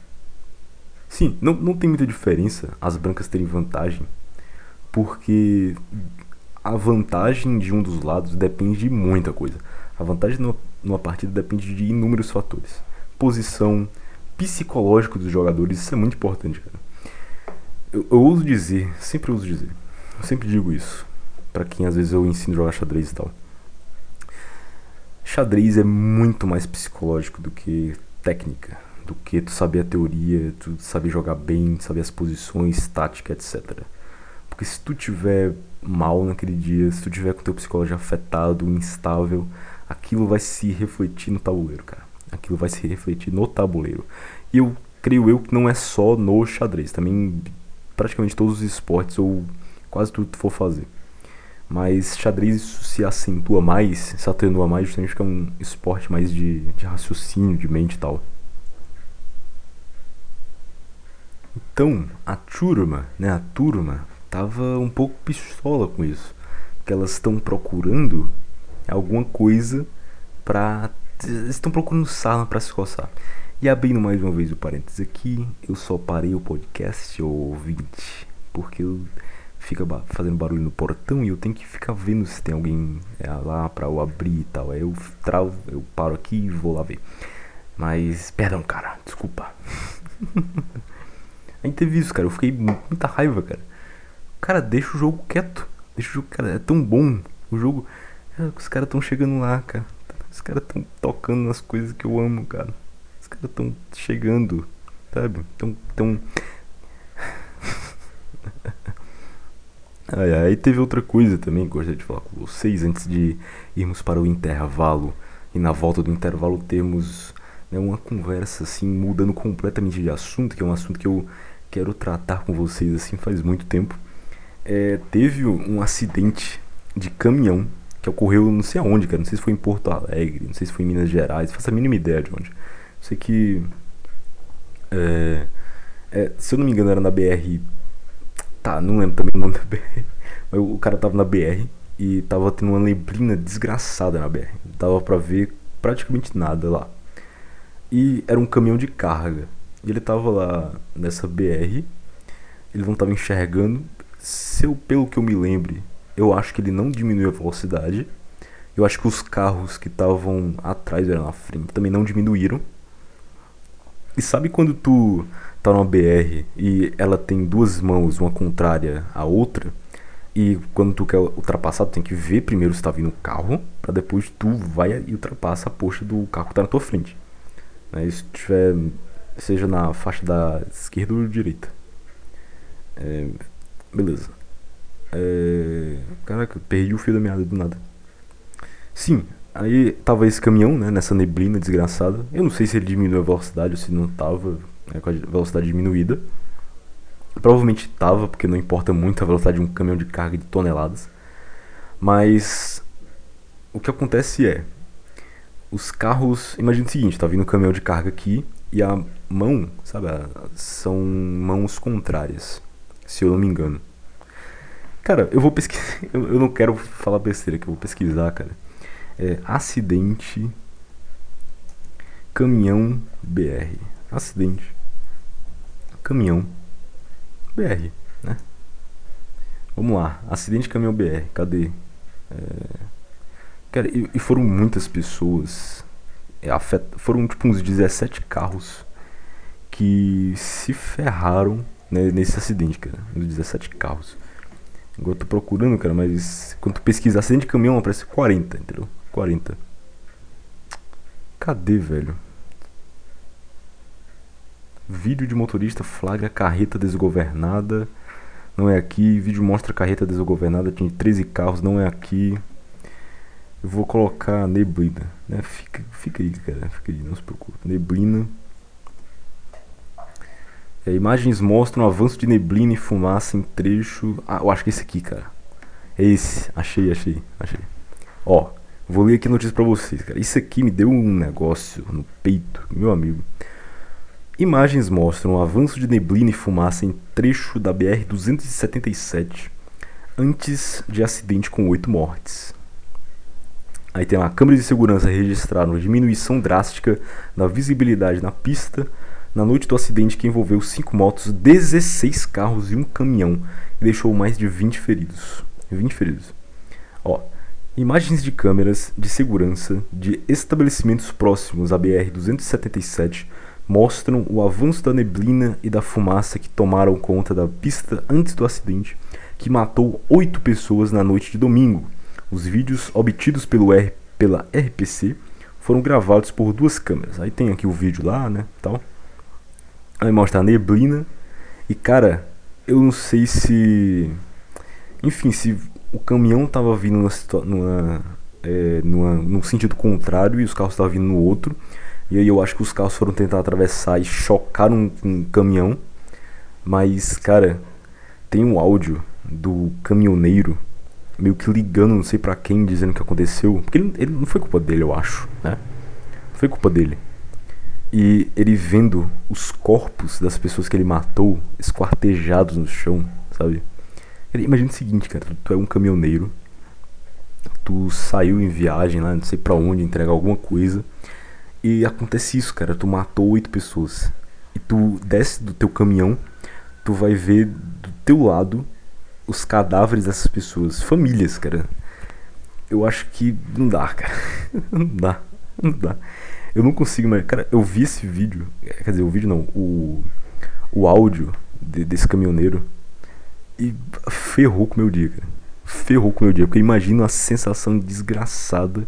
Speaker 1: Sim, não, não tem muita diferença as brancas terem vantagem, porque a vantagem de um dos lados depende de muita coisa. A vantagem numa, partida depende de inúmeros fatores. Posição, psicológico dos jogadores, isso é muito importante, cara. Eu, eu ouso dizer, sempre ouso dizer, eu sempre digo isso, para quem às vezes eu ensino a jogar xadrez e tal. Xadrez é muito mais psicológico do que técnica, do que tu saber a teoria, tu saber jogar bem, saber as posições, tática, etc. Porque se tu tiver mal naquele dia, se tu tiver com teu psicológico afetado, instável, aquilo vai se refletir no tabuleiro, cara. Aquilo vai se refletir no tabuleiro. E eu creio eu que não é só no xadrez, também praticamente todos os esportes ou quase tudo que tu for fazer. Mas xadrez isso se acentua mais, se atenua mais, justamente porque é um esporte mais de, de raciocínio, de mente e tal. Então, a turma, né, a turma tava um pouco pistola com isso, que elas estão procurando alguma coisa pra estão procurando sarna para se coçar. E abrindo mais uma vez o parênteses aqui, eu só parei o podcast, ouvinte, porque eu fica fazendo barulho no portão e eu tenho que ficar vendo se tem alguém é, lá pra eu abrir e tal. Aí eu travo, eu paro aqui e vou lá ver. Mas, perdão, cara, desculpa. Aí teve isso, cara, eu fiquei muita raiva, cara. Cara, deixa o jogo quieto. Deixa o jogo, cara, é tão bom. O jogo. Os caras estão chegando lá, cara. Os caras estão tocando nas coisas que eu amo, cara. Os caras estão chegando, sabe? Tão. tão... Aí, aí teve outra coisa também que eu gostaria de falar com vocês antes de irmos para o intervalo. E na volta do intervalo temos né, uma conversa assim, mudando completamente de assunto, que é um assunto que eu quero tratar com vocês assim faz muito tempo. É, teve um acidente de caminhão que ocorreu não sei aonde, cara. Não sei se foi em Porto Alegre, não sei se foi em Minas Gerais, faço a mínima ideia de onde. Sei que. É, é, se eu não me engano, era na BR. Tá, não lembro também o nome da BR. Mas o cara tava na BR e tava tendo uma neblina desgraçada na BR. Dava pra ver praticamente nada lá. E era um caminhão de carga. E ele tava lá nessa BR. Ele não tava enxergando. Se eu, pelo que eu me lembre, eu acho que ele não diminuiu a velocidade. Eu acho que os carros que estavam atrás, eram na frente, também não diminuíram. E sabe quando tu tá numa BR e ela tem duas mãos, uma contrária à outra? E quando tu quer ultrapassar, tu tem que ver primeiro se tá vindo o carro, para depois tu vai e ultrapassa a poxa do carro que tá na tua frente. Né? Se tiver, seja na faixa da esquerda ou direita. É, beleza. É... Caraca, perdi o fio da meada do nada. Sim, aí tava esse caminhão, né, nessa neblina desgraçada. Eu não sei se ele diminuiu a velocidade ou se não tava né, com a velocidade diminuída. Provavelmente tava, porque não importa muito a velocidade de um caminhão de carga de toneladas. Mas o que acontece é os carros, imagina o seguinte, tá vindo um caminhão de carga aqui e a mão, sabe, são mãos contrárias, se eu não me engano. Cara, eu vou pesquisar. Eu, não quero falar besteira que eu vou pesquisar, cara. É acidente caminhão BR. Acidente caminhão BR, né? Vamos lá, acidente caminhão BR, cadê? É... Cara, e, e, foram muitas pessoas, é, afet... foram tipo uns 17 carros que se ferraram né, nesse acidente, cara. Uns 17 carros. Agora eu tô procurando, cara, mas quando tu pesquisa acidente de caminhão aparece 40, entendeu? 40. Cadê, velho? Vídeo de motorista flagra carreta desgovernada. Não é aqui. Vídeo mostra carreta desgovernada. Tinha 13 carros. Não é aqui. Eu vou colocar neblina. Né? Fica, fica aí, cara. Fica aí, não se preocupe. Neblina. É, imagens mostram avanço de neblina e fumaça em trecho. Ah, eu acho que é esse aqui, cara. É esse. Achei, achei, achei. Ó, vou ler aqui a notícia pra vocês, cara. Isso aqui me deu um negócio no peito, meu amigo. Imagens mostram avanço de neblina e fumaça em trecho da BR-277 antes de acidente com oito mortes. Aí tem uma câmera de segurança registrando diminuição drástica da visibilidade na pista na noite do acidente que envolveu cinco motos, 16 carros e um caminhão e deixou mais de 20 feridos. 20 feridos. Ó, imagens de câmeras de segurança de estabelecimentos próximos à BR-277 mostram o avanço da neblina e da fumaça que tomaram conta da pista antes do acidente, que matou oito pessoas na noite de domingo. Os vídeos obtidos pelo R, pela RPC foram gravados por duas câmeras. Aí tem aqui o vídeo lá, né, tal. Aí mostra a neblina e cara, eu não sei se, enfim, se o caminhão tava vindo numa, numa, é, numa, num sentido contrário e os carros estavam vindo no outro e aí eu acho que os carros foram tentar atravessar e chocaram um, um caminhão. Mas, cara, tem um áudio do caminhoneiro meio que ligando, não sei para quem, dizendo o que aconteceu. Porque ele, ele, não foi culpa dele, eu acho, né? Não foi culpa dele. E ele vendo os corpos das pessoas que ele matou esquartejados no chão, sabe? Ele, imagina o seguinte, cara, tu, tu é um caminhoneiro, tu saiu em viagem lá, não sei para onde, entregar alguma coisa. E acontece isso, cara. Tu matou oito pessoas. E tu desce do teu caminhão, tu vai ver do teu lado os cadáveres dessas pessoas. Famílias, cara. Eu acho que não dá, cara. não dá. Não dá. Eu não consigo mais. Cara, eu vi esse vídeo. Quer dizer, o vídeo não. O, o áudio de, desse caminhoneiro. E ferrou com o meu dia, cara. Ferrou com o meu dia. Porque eu imagino a sensação desgraçada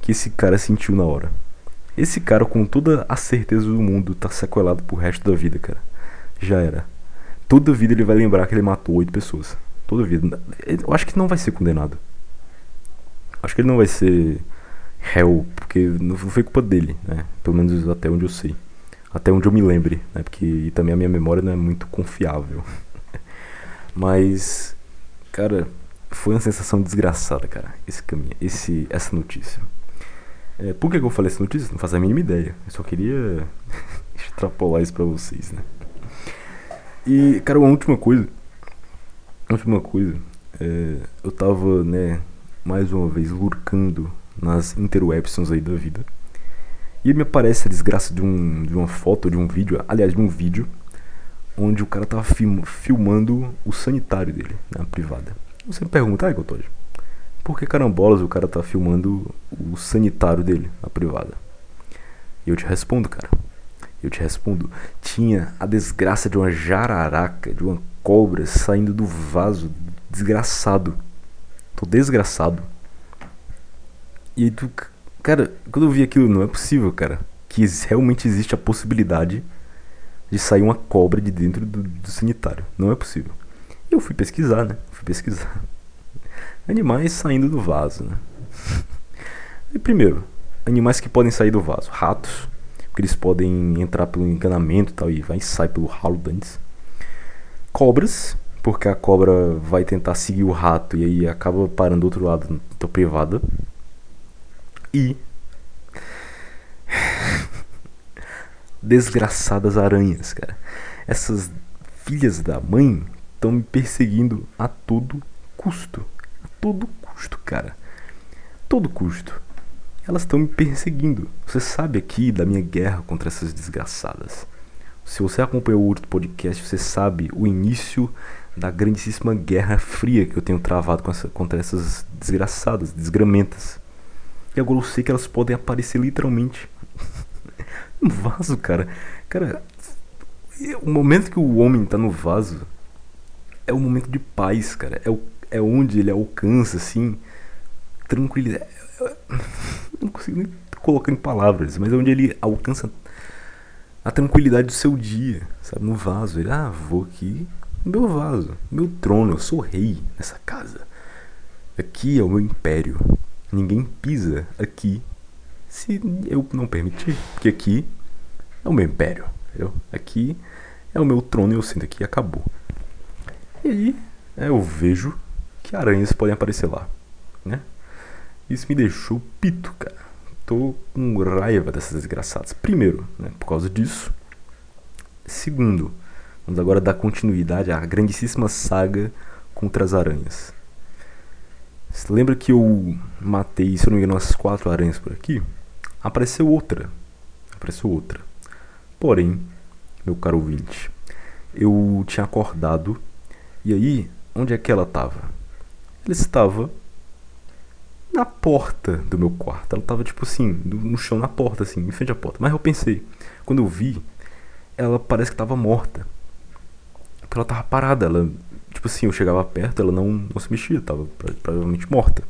Speaker 1: que esse cara sentiu na hora. Esse cara, com toda a certeza do mundo, tá sequelado pro resto da vida, cara. Já era. Toda vida ele vai lembrar que ele matou oito pessoas. Toda vida. Eu acho que não vai ser condenado. Acho que ele não vai ser réu, porque não foi culpa dele, né? Pelo menos até onde eu sei. Até onde eu me lembre, né? Porque também a minha memória não é muito confiável. Mas, cara, foi uma sensação desgraçada, cara, esse caminho, esse, essa notícia. É, por que, eu falei essa notícia? Não faço a mínima ideia. Eu só queria extrapolar isso pra vocês, né? E, cara, uma última coisa. Uma última coisa. É, eu tava, né, mais uma vez lurcando nas interwebsons aí da vida. E me aparece a desgraça de, um, de uma foto, de um vídeo, aliás, de um vídeo, onde o cara tava film, filmando o sanitário dele, na privada. Você me pergunta, ai, Gotojo, por que carambolas o cara tá filmando o sanitário dele na privada? E eu te respondo, cara. Eu te respondo. Tinha a desgraça de uma jararaca, de uma cobra saindo do vaso. Desgraçado. Tô desgraçado. E tu. Cara, quando eu vi aquilo, não é possível, cara. Que realmente existe a possibilidade de sair uma cobra de dentro do, do sanitário. Não é possível. E eu fui pesquisar, né? Fui pesquisar animais saindo do vaso. Né? E primeiro, animais que podem sair do vaso: ratos, porque eles podem entrar pelo encanamento e tal, e vai e sai pelo ralo antes. Cobras, porque a cobra vai tentar seguir o rato e aí acaba parando do outro lado da privada. E. Desgraçadas aranhas, cara. Essas filhas da mãe estão me perseguindo a todo custo todo custo, cara. Todo custo. Elas estão me perseguindo. Você sabe aqui da minha guerra contra essas desgraçadas. Se você acompanhou o outro podcast, você sabe o início da grandíssima guerra fria que eu tenho travado essa, contra essas desgraçadas, desgramentas. E agora eu sei que elas podem aparecer literalmente no vaso, cara. Cara, o momento que o homem tá no vaso é o momento de paz, cara. É, o, é onde ele alcança, assim, tranquilidade. Não consigo nem colocar em palavras, mas é onde ele alcança a tranquilidade do seu dia, sabe? No vaso. Ele, ah, vou aqui meu vaso, meu trono, eu sou rei nessa casa. Aqui é o meu império. Ninguém pisa aqui se eu não permitir, porque aqui é o meu império, entendeu? Aqui é o meu trono e eu sinto aqui acabou. E aí é, eu vejo que aranhas podem aparecer lá, né? Isso me deixou pito, cara. Tô com raiva dessas desgraçadas. Primeiro, né, por causa disso. Segundo, Vamos agora dar continuidade à grandíssima saga contra as aranhas. Você lembra que eu matei, se eu não me engano, umas quatro aranhas por aqui? Apareceu outra. Apareceu outra. Porém, meu caro ouvinte, eu tinha acordado e aí, onde é que ela estava? Ela estava na porta do meu quarto. Ela estava tipo assim, no chão na porta, assim, em frente à porta. Mas eu pensei, quando eu vi, ela parece que estava morta ela tava parada. Ela, tipo assim, eu chegava perto, ela não, não se mexia, tava provavelmente morta.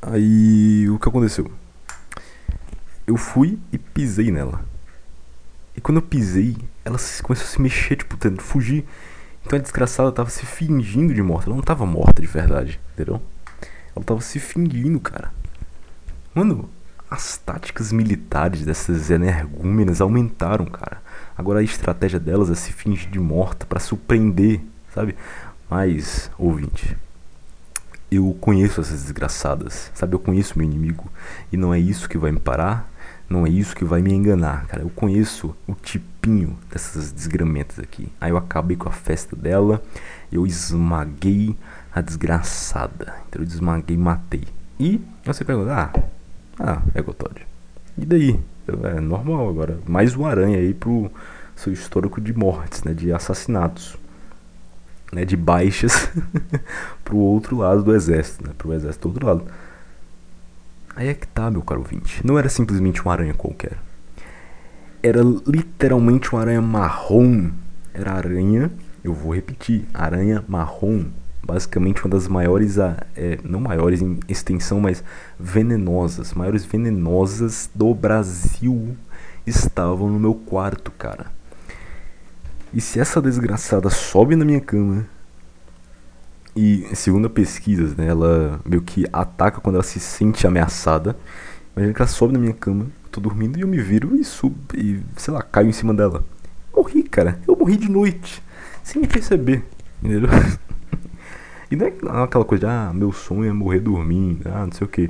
Speaker 1: Aí o que aconteceu? Eu fui e pisei nela. E quando eu pisei, ela começou a se mexer, tipo, tentando fugir. Então a desgraçada tava se fingindo de morta. Ela não tava morta de verdade, entendeu? Ela tava se fingindo, cara. Mano, as táticas militares dessas energúmenas aumentaram, cara. Agora a estratégia delas é se fingir de morta para surpreender, sabe? Mas, ouvinte, eu conheço essas desgraçadas, sabe? Eu conheço meu inimigo e não é isso que vai me parar, não é isso que vai me enganar, cara. Eu conheço o tipinho dessas desgramentas aqui. Aí eu acabei com a festa dela, eu esmaguei a desgraçada. Então eu desmaguei matei. E você pergunta, ah, ah, é Gotódio. E daí? É normal agora. Mais uma aranha aí pro seu histórico de mortes, né? De assassinatos. Né, de baixas pro outro lado do exército, né? Pro exército do outro lado. Aí é que tá, meu caro ouvinte. Não era simplesmente uma aranha qualquer. Era literalmente uma aranha marrom. Era aranha, eu vou repetir, aranha marrom basicamente uma das maiores, é, não maiores em extensão, mas venenosas, maiores venenosas do Brasil estavam no meu quarto, cara. E se essa desgraçada sobe na minha cama e segundo a pesquisa, né, ela meio que ataca quando ela se sente ameaçada. Imagina que ela sobe na minha cama, tô dormindo e eu me viro e subo e sei lá, caio em cima dela. Morri, cara. Eu morri de noite, sem perceber, entendeu? E não é aquela coisa de, ah, meu sonho é morrer dormindo, ah, não sei o que.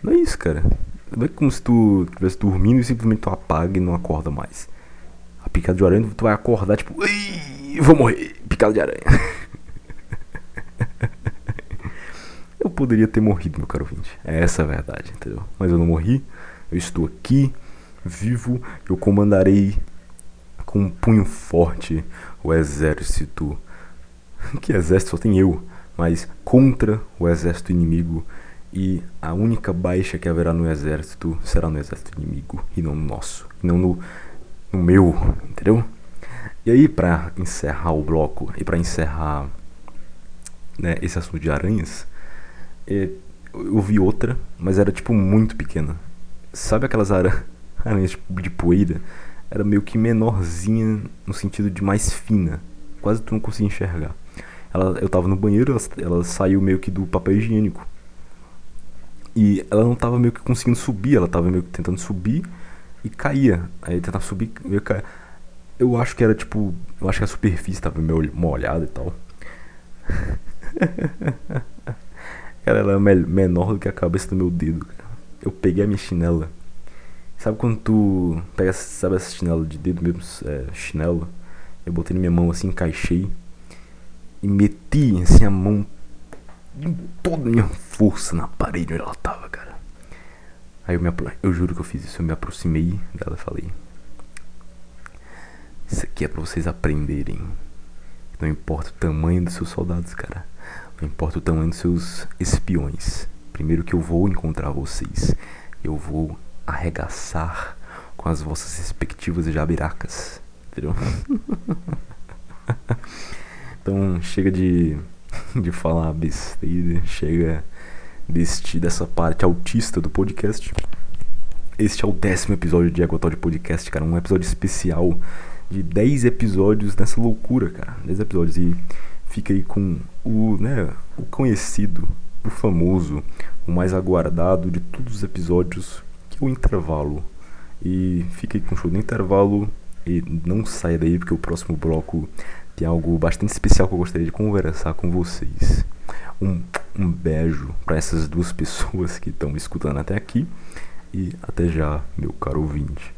Speaker 1: Não é isso, cara. Não é como se tu estivesse dormindo e simplesmente tu apaga e não acorda mais. A picada de aranha, tu vai acordar tipo, vou morrer, picada de aranha. eu poderia ter morrido, meu caro ouvinte. É essa a verdade, entendeu? Mas eu não morri, eu estou aqui, vivo, eu comandarei com um punho forte o exército. Que exército só tem eu mas contra o exército inimigo e a única baixa que haverá no exército será no exército inimigo e não no nosso, e não no, no meu, entendeu? E aí para encerrar o bloco e para encerrar né, esse assunto de aranhas, é, eu vi outra, mas era tipo muito pequena. Sabe aquelas aranhas tipo, de poeira? Era meio que menorzinha no sentido de mais fina. Quase tu não conseguia enxergar. Ela, eu tava no banheiro, ela, ela saiu meio que do papel higiênico. E ela não tava meio que conseguindo subir, ela tava meio que tentando subir e caía. Aí tentava subir caía. Eu acho que era tipo. Eu acho que a superfície tava meio molhada e tal. cara, ela é menor do que a cabeça do meu dedo. Cara. Eu peguei a minha chinela. Sabe quando tu pega, sabe essa chinela de dedo mesmo? É, chinelo. Eu botei na minha mão assim, encaixei e meti assim a mão toda a minha força na parede onde ela tava.
Speaker 2: Aí eu, me, eu juro que eu fiz isso, eu me aproximei dela e falei: Isso aqui é pra vocês aprenderem. Não importa o tamanho dos seus soldados, cara. Não importa o tamanho dos seus espiões. Primeiro que eu vou encontrar vocês. Eu vou arregaçar com as vossas respectivas jabiracas. Entendeu? então chega de, de falar besteira. Chega deste, dessa parte autista do podcast. Este é o décimo episódio de Agotal de Podcast, cara. Um episódio especial de 10 episódios nessa loucura, cara. 10 episódios. E fica aí com o, né, o conhecido, o famoso, o mais aguardado de todos os episódios, que é o intervalo. E fica aí com o show do intervalo e não saia daí porque o próximo bloco tem algo bastante especial que eu gostaria de conversar com vocês. Um, um beijo para essas duas pessoas que estão me escutando até aqui e até já, meu caro ouvinte.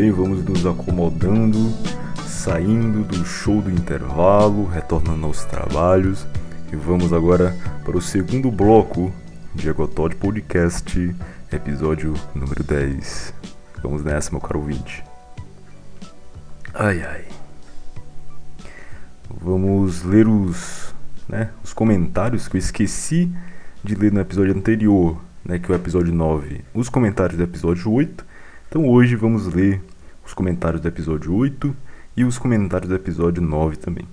Speaker 1: Bem. Vamos nos acomodando, saindo do show do intervalo, retornando aos trabalhos. E vamos agora para o segundo bloco de Egotod Podcast, episódio número 10. Vamos nessa, meu caro ouvinte. Ai ai. Vamos ler os, né, os comentários que eu esqueci de ler no episódio anterior, né, que é o episódio 9. Os comentários do episódio 8. Então hoje vamos ler os comentários do episódio 8 e os comentários do episódio 9 também.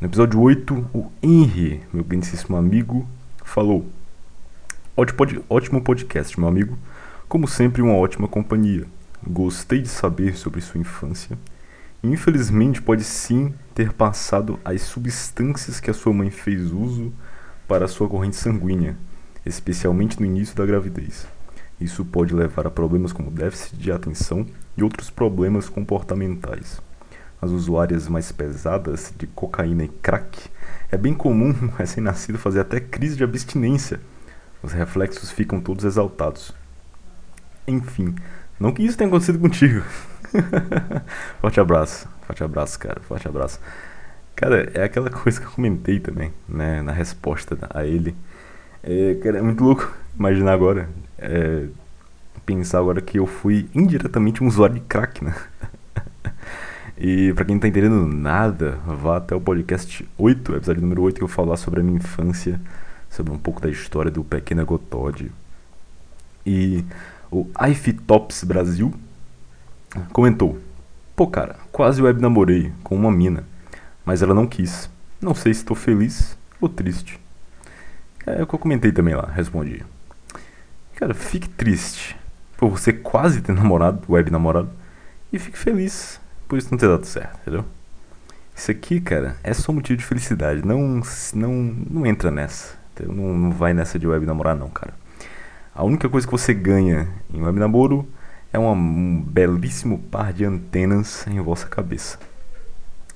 Speaker 1: No episódio 8, o Henry, meu grandíssimo amigo, falou: Ótimo podcast, meu amigo. Como sempre, uma ótima companhia. Gostei de saber sobre sua infância. Infelizmente, pode sim ter passado as substâncias que a sua mãe fez uso para a sua corrente sanguínea, especialmente no início da gravidez. Isso pode levar a problemas como déficit de atenção e outros problemas comportamentais. As usuárias mais pesadas de cocaína e crack é bem comum um recém-nascido fazer até crise de abstinência. Os reflexos ficam todos exaltados. Enfim, não que isso tenha acontecido contigo. forte abraço, forte abraço, cara, forte abraço. Cara, é aquela coisa que eu comentei também, né, na resposta a ele. É, cara, é muito louco imaginar agora, é, pensar agora que eu fui indiretamente um usuário de crack, né? e para quem não tá entendendo nada, vá até o podcast 8, episódio número 8, que eu falar sobre a minha infância, sobre um pouco da história do Pequeno Gotod. E o iFitops Brasil comentou: Pô, cara, quase web namorei com uma mina, mas ela não quis. Não sei se estou feliz ou triste. É o que eu comentei também lá, respondi. Cara, fique triste por você quase ter namorado, web namorado, e fique feliz por isso não ter dado certo, entendeu? Isso aqui, cara, é só motivo de felicidade. Não, não, não entra nessa. Não, não vai nessa de web namorar, não, cara. A única coisa que você ganha em web namoro é uma, um belíssimo par de antenas em vossa cabeça.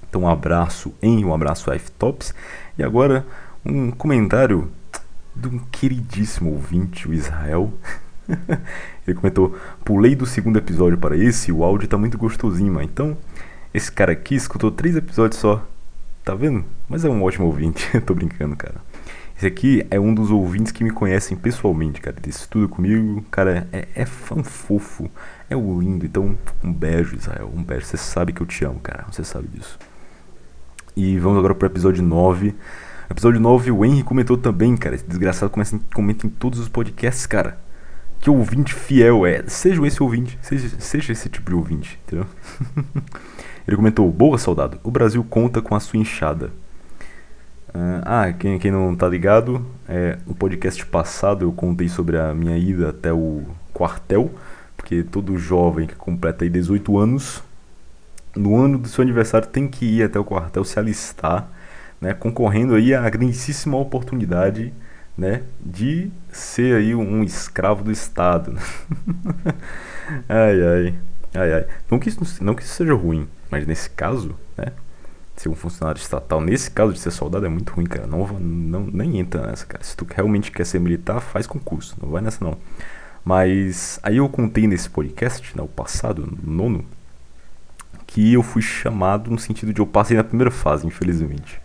Speaker 1: Então, um abraço em um abraço F-Tops. E agora, um comentário de um queridíssimo ouvinte, o Israel. Ele comentou: Pulei do segundo episódio para esse, o áudio tá muito gostosinho, mas então esse cara aqui escutou três episódios só. Tá vendo? Mas é um ótimo ouvinte. Tô brincando, cara. Esse aqui é um dos ouvintes que me conhecem pessoalmente, cara. Ele estuda comigo, cara, é, é fã fofo, é lindo. Então, um beijo, Israel, um beijo. Você sabe que eu te amo, cara. Você sabe disso. E vamos agora pro episódio 9. Episódio 9, o Henry comentou também, cara. Esse desgraçado começa, comenta em todos os podcasts, cara. Que ouvinte fiel é. Seja esse ouvinte, seja, seja esse tipo de ouvinte, entendeu? Ele comentou: Boa, soldado. O Brasil conta com a sua enxada. Uh, ah, quem, quem não tá ligado, é, no podcast passado eu contei sobre a minha ida até o quartel, porque todo jovem que completa aí 18 anos, no ano do seu aniversário tem que ir até o quartel se alistar né, concorrendo aí à grandíssima oportunidade né, de ser aí um escravo do Estado. Né? ai, ai, ai, ai. Não que, isso, não que isso seja ruim, mas nesse caso, né, ser um funcionário estatal, nesse caso de ser soldado é muito ruim, cara. Não, não, nem entra nessa, cara. Se tu realmente quer ser militar, faz concurso, não vai nessa não. Mas aí eu contei nesse podcast, né, o passado, no nono, que eu fui chamado no sentido de eu passei na primeira fase, infelizmente.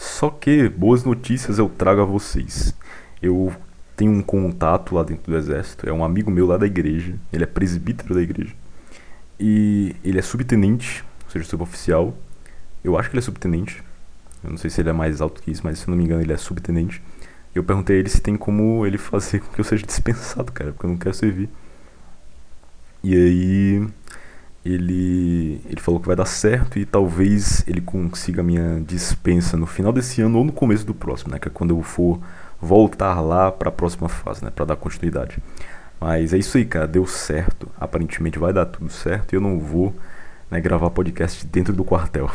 Speaker 1: Só que boas notícias eu trago a vocês. Eu tenho um contato lá dentro do exército, é um amigo meu lá da igreja, ele é presbítero da igreja. E ele é subtenente, ou seja, suboficial. Eu acho que ele é subtenente. Eu não sei se ele é mais alto que isso, mas se eu não me engano ele é subtenente. Eu perguntei a ele se tem como ele fazer com que eu seja dispensado, cara, porque eu não quero servir. E aí ele, ele falou que vai dar certo e talvez ele consiga a minha dispensa no final desse ano ou no começo do próximo, né? Que é quando eu for voltar lá para a próxima fase, né? Para dar continuidade. Mas é isso aí, cara. Deu certo. Aparentemente vai dar tudo certo e eu não vou né, gravar podcast dentro do quartel.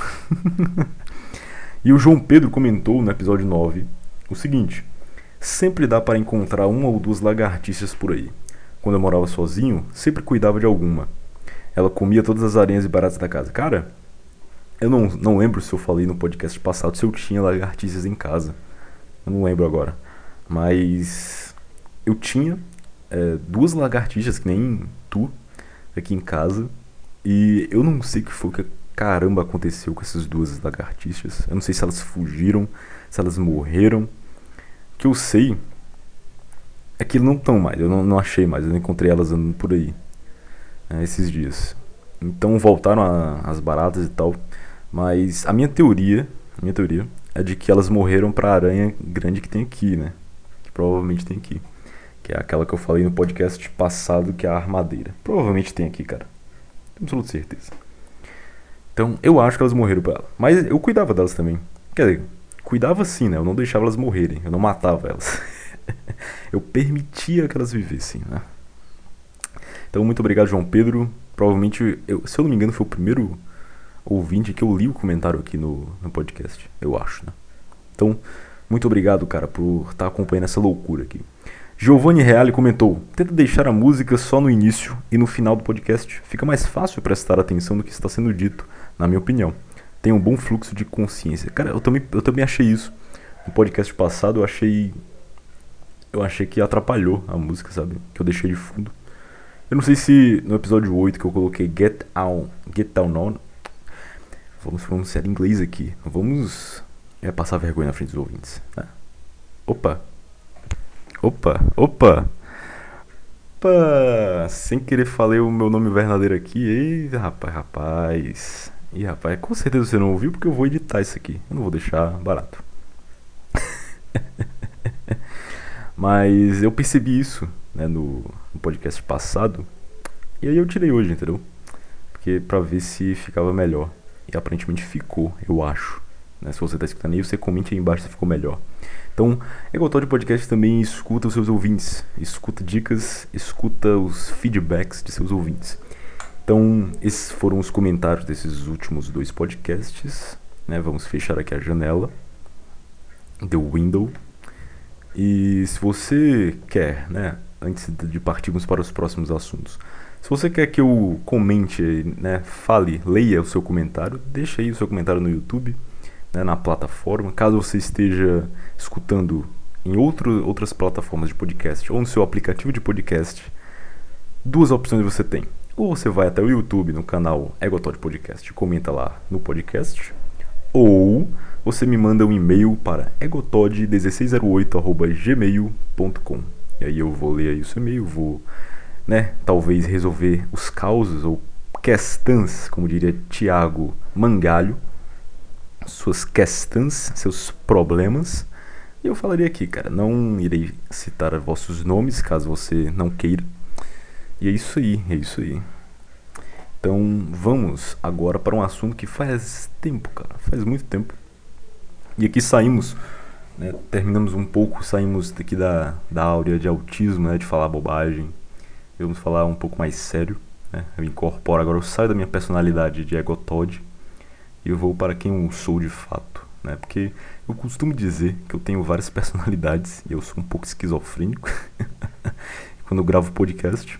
Speaker 1: e o João Pedro comentou no episódio 9 o seguinte: Sempre dá para encontrar uma ou duas lagartixas por aí. Quando eu morava sozinho, sempre cuidava de alguma ela comia todas as aranhas e baratas da casa. Cara, eu não, não lembro se eu falei no podcast passado se eu tinha lagartixas em casa. Eu não lembro agora. Mas eu tinha é, duas lagartixas, que nem tu, aqui em casa. E eu não sei o que foi que caramba aconteceu com essas duas lagartixas. Eu não sei se elas fugiram, se elas morreram. O que eu sei é que não estão mais, eu não, não, achei mais, eu não encontrei elas andando por aí né, esses dias. Então voltaram a, as baratas e tal. Mas a minha teoria, a minha teoria é de que elas morreram pra aranha grande que tem aqui, né? Que provavelmente tem aqui. Que é aquela que eu falei no podcast passado, que é a armadeira. Provavelmente tem aqui, cara. Tenho absoluta certeza. Então, eu acho que elas morreram pra ela. Mas eu cuidava delas também. Quer dizer, cuidava sim, né? Eu não deixava elas morrerem. Eu não matava elas. eu permitia que elas vivessem, né? Então, muito obrigado, João Pedro. Provavelmente, eu, se eu não me engano, foi o primeiro ouvinte que eu li o comentário aqui no, no podcast, eu acho, né? Então, muito obrigado, cara, por estar tá acompanhando essa loucura aqui. Giovanni Reale comentou: tenta deixar a música só no início e no final do podcast. Fica mais fácil prestar atenção no que está sendo dito, na minha opinião. Tem um bom fluxo de consciência. Cara, eu também, eu também achei isso. No podcast passado eu achei. Eu achei que atrapalhou a música, sabe? Que eu deixei de fundo. Eu não sei se no episódio 8 que eu coloquei Get On, Get Down On, Vamos pronunciar inglês aqui. Vamos é, passar vergonha na frente dos ouvintes. Né? Opa! Opa! Opa! Opa! Sem querer falei o meu nome verdadeiro aqui. Ei, rapaz, rapaz. E rapaz, com certeza você não ouviu porque eu vou editar isso aqui. Eu não vou deixar barato. Mas eu percebi isso né, no, no podcast passado. E aí eu tirei hoje, entendeu? Porque pra ver se ficava melhor. E aparentemente ficou, eu acho. Né? Se você está escutando aí, você comente aí embaixo se ficou melhor. Então, Egotal de Podcast também escuta os seus ouvintes. Escuta dicas, escuta os feedbacks de seus ouvintes. Então, esses foram os comentários desses últimos dois podcasts. Né? Vamos fechar aqui a janela. The Window. E se você quer, né, antes de partirmos para os próximos assuntos, se você quer que eu comente, né, fale, leia o seu comentário, deixa aí o seu comentário no YouTube, né, na plataforma. Caso você esteja escutando em outro, outras plataformas de podcast ou no seu aplicativo de podcast, duas opções você tem. Ou você vai até o YouTube no canal Egotod Podcast e comenta lá no podcast, ou você me manda um e-mail para egotod1608@gmail.com. E aí eu vou ler aí o seu e-mail, vou né, talvez resolver os causos ou questões, como diria Tiago Mangalho, suas questões, seus problemas. E eu falaria aqui, cara, não irei citar vossos nomes caso você não queira. E é isso aí, é isso aí. Então vamos agora para um assunto que faz tempo, cara, faz muito tempo. E aqui saímos, né, terminamos um pouco, saímos daqui da, da áurea de autismo, né, de falar bobagem, vamos falar um pouco mais sério. Né? Eu incorporo agora, eu saio da minha personalidade de egotod e eu vou para quem eu sou de fato. Né? Porque eu costumo dizer que eu tenho várias personalidades e eu sou um pouco esquizofrênico. Quando eu gravo podcast,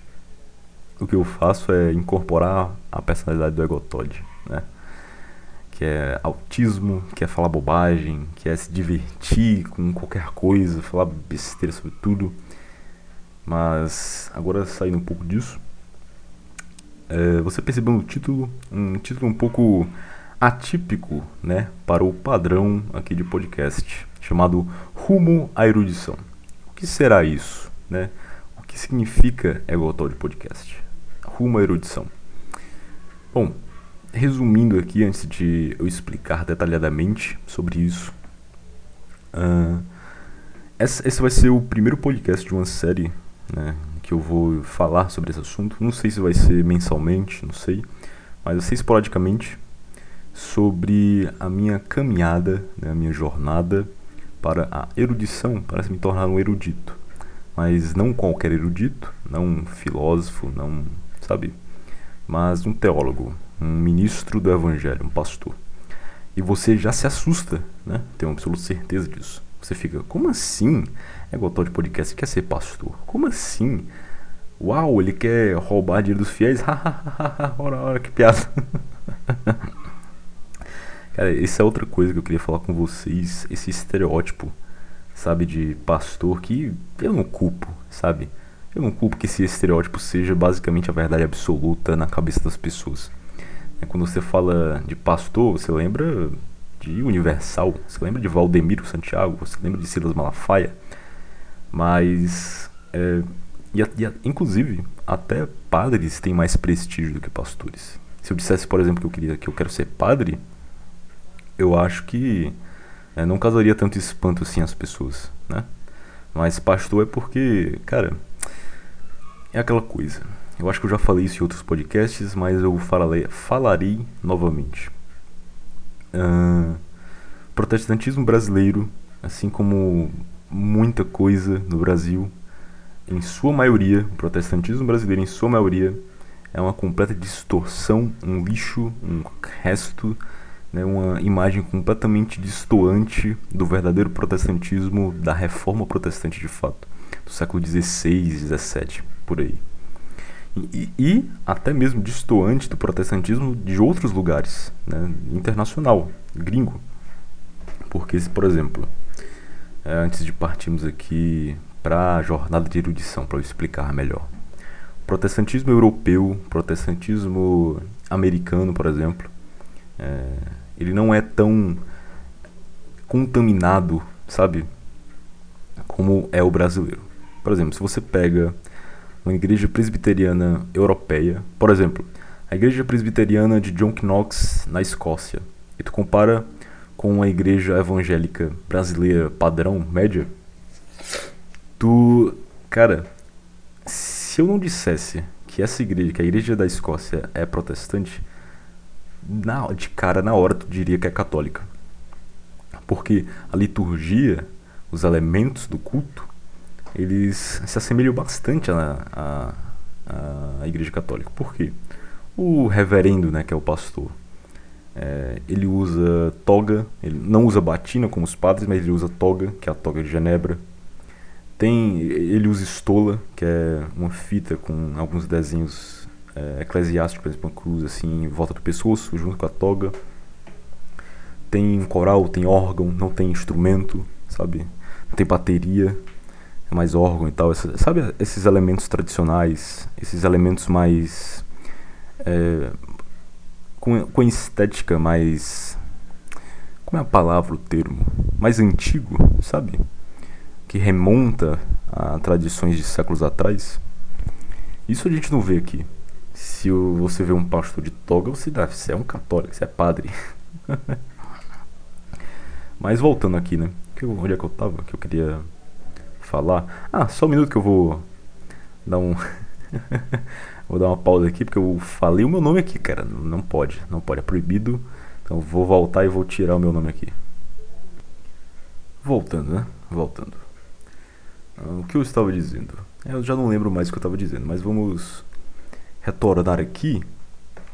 Speaker 1: o que eu faço é incorporar a personalidade do egotod. Né? Que é autismo, que é falar bobagem, que é se divertir com qualquer coisa, falar besteira sobre tudo. Mas agora saindo um pouco disso, é, você percebeu no título um título um pouco atípico, né, para o padrão aqui de podcast, chamado Rumo à Erudição. O que será isso, né? O que significa Egotol de podcast? Rumo à erudição. Bom, resumindo aqui antes de eu explicar detalhadamente sobre isso, uh, esse vai ser o primeiro podcast de uma série né, que eu vou falar sobre esse assunto. Não sei se vai ser mensalmente, não sei, mas vai ser esporadicamente sobre a minha caminhada, né, a minha jornada para a erudição, para me tornar um erudito. Mas não qualquer erudito, não um filósofo, não, sabe? Mas um teólogo, um ministro do evangelho, um pastor. E você já se assusta, né? Tenho absoluta certeza disso. Você fica, como assim? É igual de podcast, quer ser pastor? Como assim? Uau, ele quer roubar dinheiro dos fiéis? ora, ora, que piada. Cara, essa é outra coisa que eu queria falar com vocês. Esse estereótipo, sabe, de pastor que eu não culpo, sabe? Eu não culpo que esse estereótipo seja basicamente a verdade absoluta na cabeça das pessoas. É, quando você fala de pastor, você lembra de Universal, você lembra de Valdemiro Santiago, você lembra de Silas Malafaia, mas é, e, e, inclusive até padres têm mais prestígio do que pastores. Se eu dissesse, por exemplo, que eu queria que eu quero ser padre, eu acho que é, não causaria tanto espanto assim às pessoas, né? Mas pastor é porque, cara, é aquela coisa. Eu acho que eu já falei isso em outros podcasts, mas eu falarei, falarei novamente. Uh, protestantismo brasileiro, assim como muita coisa no Brasil, em sua maioria, o protestantismo brasileiro, em sua maioria, é uma completa distorção, um lixo, um resto né, uma imagem completamente distoante do verdadeiro protestantismo, da reforma protestante de fato, do século XVI, XVII, por aí. E, e, até mesmo distoante do protestantismo de outros lugares, né, internacional, gringo. Porque, por exemplo, é, antes de partirmos aqui para a jornada de erudição, para eu explicar melhor. Protestantismo europeu, protestantismo americano, por exemplo, é, ele não é tão contaminado, sabe? Como é o brasileiro. Por exemplo, se você pega uma igreja presbiteriana europeia, por exemplo, a igreja presbiteriana de John Knox na Escócia, e tu compara com a igreja evangélica brasileira padrão, média, tu, cara, se eu não dissesse que essa igreja, que a igreja da Escócia é protestante, na, de cara, na hora, tu diria que é católica. Porque a liturgia, os elementos do culto, eles se assemelham bastante à, à, à Igreja Católica. Por quê? O reverendo, né, que é o pastor, é, ele usa toga, ele não usa batina como os padres, mas ele usa toga, que é a toga de Genebra. Tem, ele usa estola, que é uma fita com alguns desenhos é, eclesiástico, por exemplo, uma cruz assim em volta do pescoço, junto com a toga. Tem coral, tem órgão, não tem instrumento, sabe? Não tem bateria, é mais órgão e tal. Essa, sabe esses elementos tradicionais, esses elementos mais. É, com, com estética mais. Como é a palavra, o termo? Mais antigo, sabe? Que remonta a tradições de séculos atrás. Isso a gente não vê aqui se você vê um pastor de toga, você, dá, você é um católico, você é padre. Mas voltando aqui, né? Onde é que eu tava? Que eu queria falar. Ah, só um minuto que eu vou dar um. vou dar uma pausa aqui, porque eu falei o meu nome aqui, cara. Não pode, não pode, é proibido. Então vou voltar e vou tirar o meu nome aqui. Voltando, né? Voltando. Ah, o que eu estava dizendo? Eu já não lembro mais o que eu estava dizendo, mas vamos retornar aqui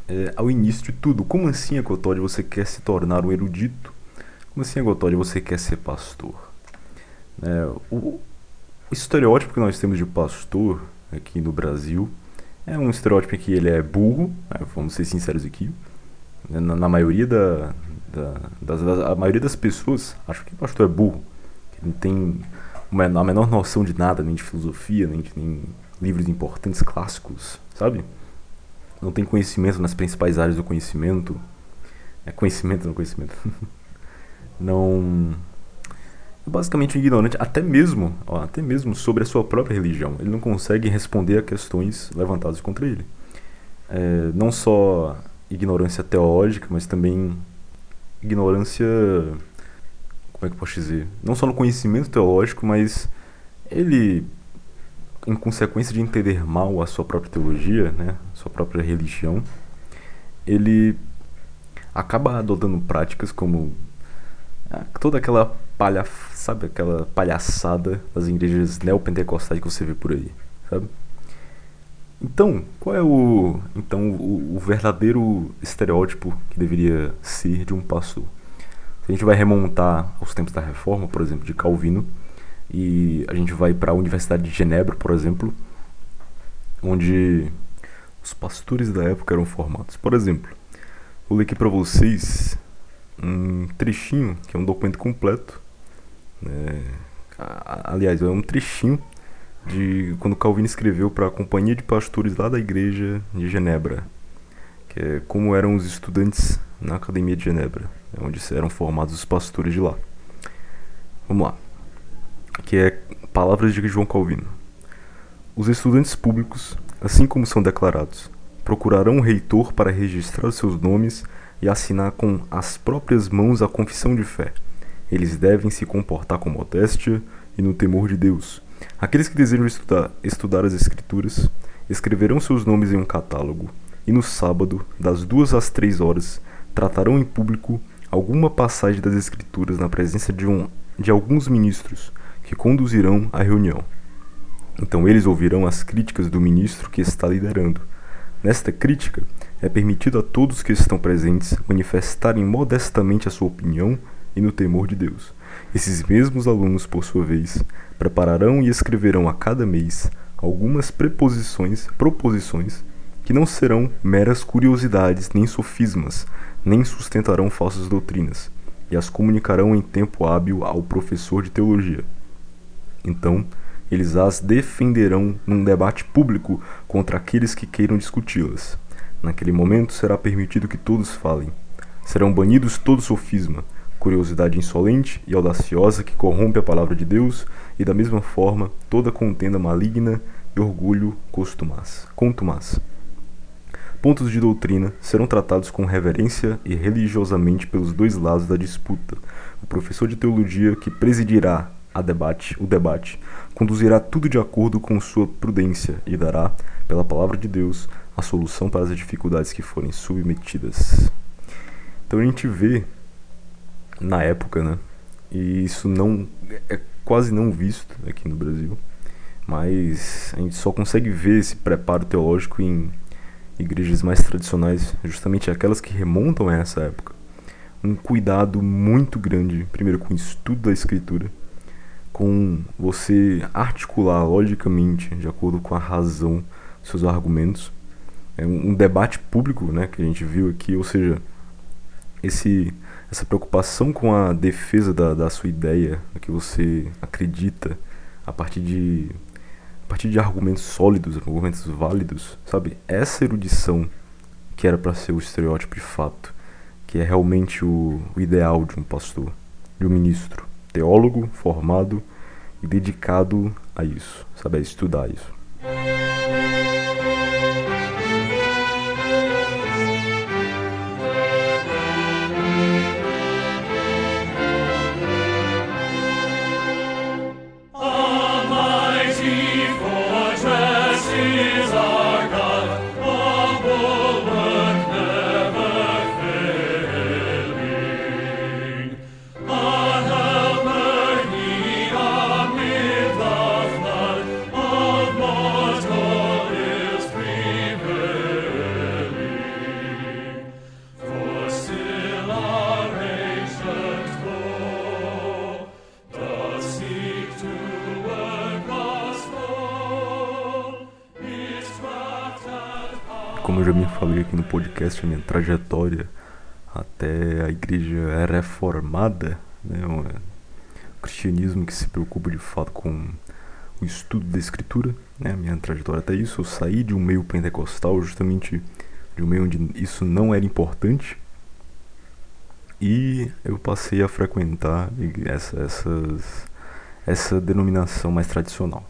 Speaker 1: é, ao início de tudo. Como assim, Agotode, você quer se tornar um erudito? Como assim, Agotode, você quer ser pastor? É, o, o estereótipo que nós temos de pastor aqui no Brasil é um estereótipo que ele é burro, né, vamos ser sinceros aqui. Na, na maioria da, da, das, das, a maioria das pessoas acha que pastor é burro, que não tem a menor noção de nada, nem de filosofia, nem de nem livros importantes clássicos, sabe? não tem conhecimento nas principais áreas do conhecimento. É conhecimento no conhecimento. não. Basicamente ignorante, até mesmo, ó, até mesmo sobre a sua própria religião. Ele não consegue responder a questões levantadas contra ele. É, não só ignorância teológica, mas também ignorância. Como é que eu posso dizer? Não só no conhecimento teológico, mas ele em consequência de entender mal a sua própria teologia, né, sua própria religião, ele acaba adotando práticas como ah, toda aquela palha, sabe, aquela palhaçada das igrejas neopentecostais que você vê por aí, sabe? Então, qual é o então o, o verdadeiro estereótipo que deveria ser de um pastor? Se a gente vai remontar aos tempos da Reforma, por exemplo, de Calvino, e a gente vai para a Universidade de Genebra, por exemplo, onde os pastores da época eram formados. Por exemplo, vou ler aqui para vocês um trechinho, que é um documento completo. Né? Aliás, é um trechinho de quando Calvino escreveu para a companhia de pastores lá da igreja de Genebra, que é como eram os estudantes na academia de Genebra, né, onde eram formados os pastores de lá. Vamos lá. Que é palavras de João Calvino. Os estudantes públicos, assim como são declarados, procurarão o reitor para registrar seus nomes e assinar com as próprias mãos a confissão de fé. Eles devem se comportar com modéstia e no temor de Deus. Aqueles que desejam estudar, estudar as Escrituras escreverão seus nomes em um catálogo e no sábado, das duas às três horas, tratarão em público alguma passagem das Escrituras na presença de, um, de alguns ministros que conduzirão a reunião. Então eles ouvirão as críticas do ministro que está liderando. Nesta crítica, é permitido a todos que estão presentes manifestarem modestamente a sua opinião e no temor de Deus. Esses mesmos alunos, por sua vez, prepararão e escreverão a cada mês algumas preposições, proposições que não serão meras curiosidades nem sofismas, nem sustentarão falsas doutrinas, e as comunicarão em tempo hábil ao professor de teologia. Então, eles as defenderão num debate público contra aqueles que queiram discuti-las. Naquele momento será permitido que todos falem. Serão banidos todo sofisma, curiosidade insolente e audaciosa que corrompe a palavra de Deus, e da mesma forma toda contenda maligna e orgulho contumaz. Pontos de doutrina serão tratados com reverência e religiosamente pelos dois lados da disputa. O professor de teologia que presidirá a debate, o debate, conduzirá tudo de acordo com sua prudência e dará, pela palavra de Deus, a solução para as dificuldades que forem submetidas. Então a gente vê na época, né? E isso não é quase não visto aqui no Brasil, mas a gente só consegue ver esse preparo teológico em igrejas mais tradicionais, justamente aquelas que remontam a essa época. Um cuidado muito grande, primeiro com o estudo da escritura, com você articular logicamente, de acordo com a razão, seus argumentos. É um debate público, né, que a gente viu aqui, ou seja, esse essa preocupação com a defesa da, da sua ideia, do que você acredita, a partir de a partir de argumentos sólidos, argumentos válidos, sabe? Essa erudição que era para ser o estereótipo de fato, que é realmente o, o ideal de um pastor, de um ministro, teólogo formado e dedicado a isso, sabe? A estudar isso. Que se preocupa de fato com o estudo da escritura, né, a minha trajetória até isso, eu saí de um meio pentecostal, justamente de um meio onde isso não era importante, e eu passei a frequentar essa, essas, essa denominação mais tradicional.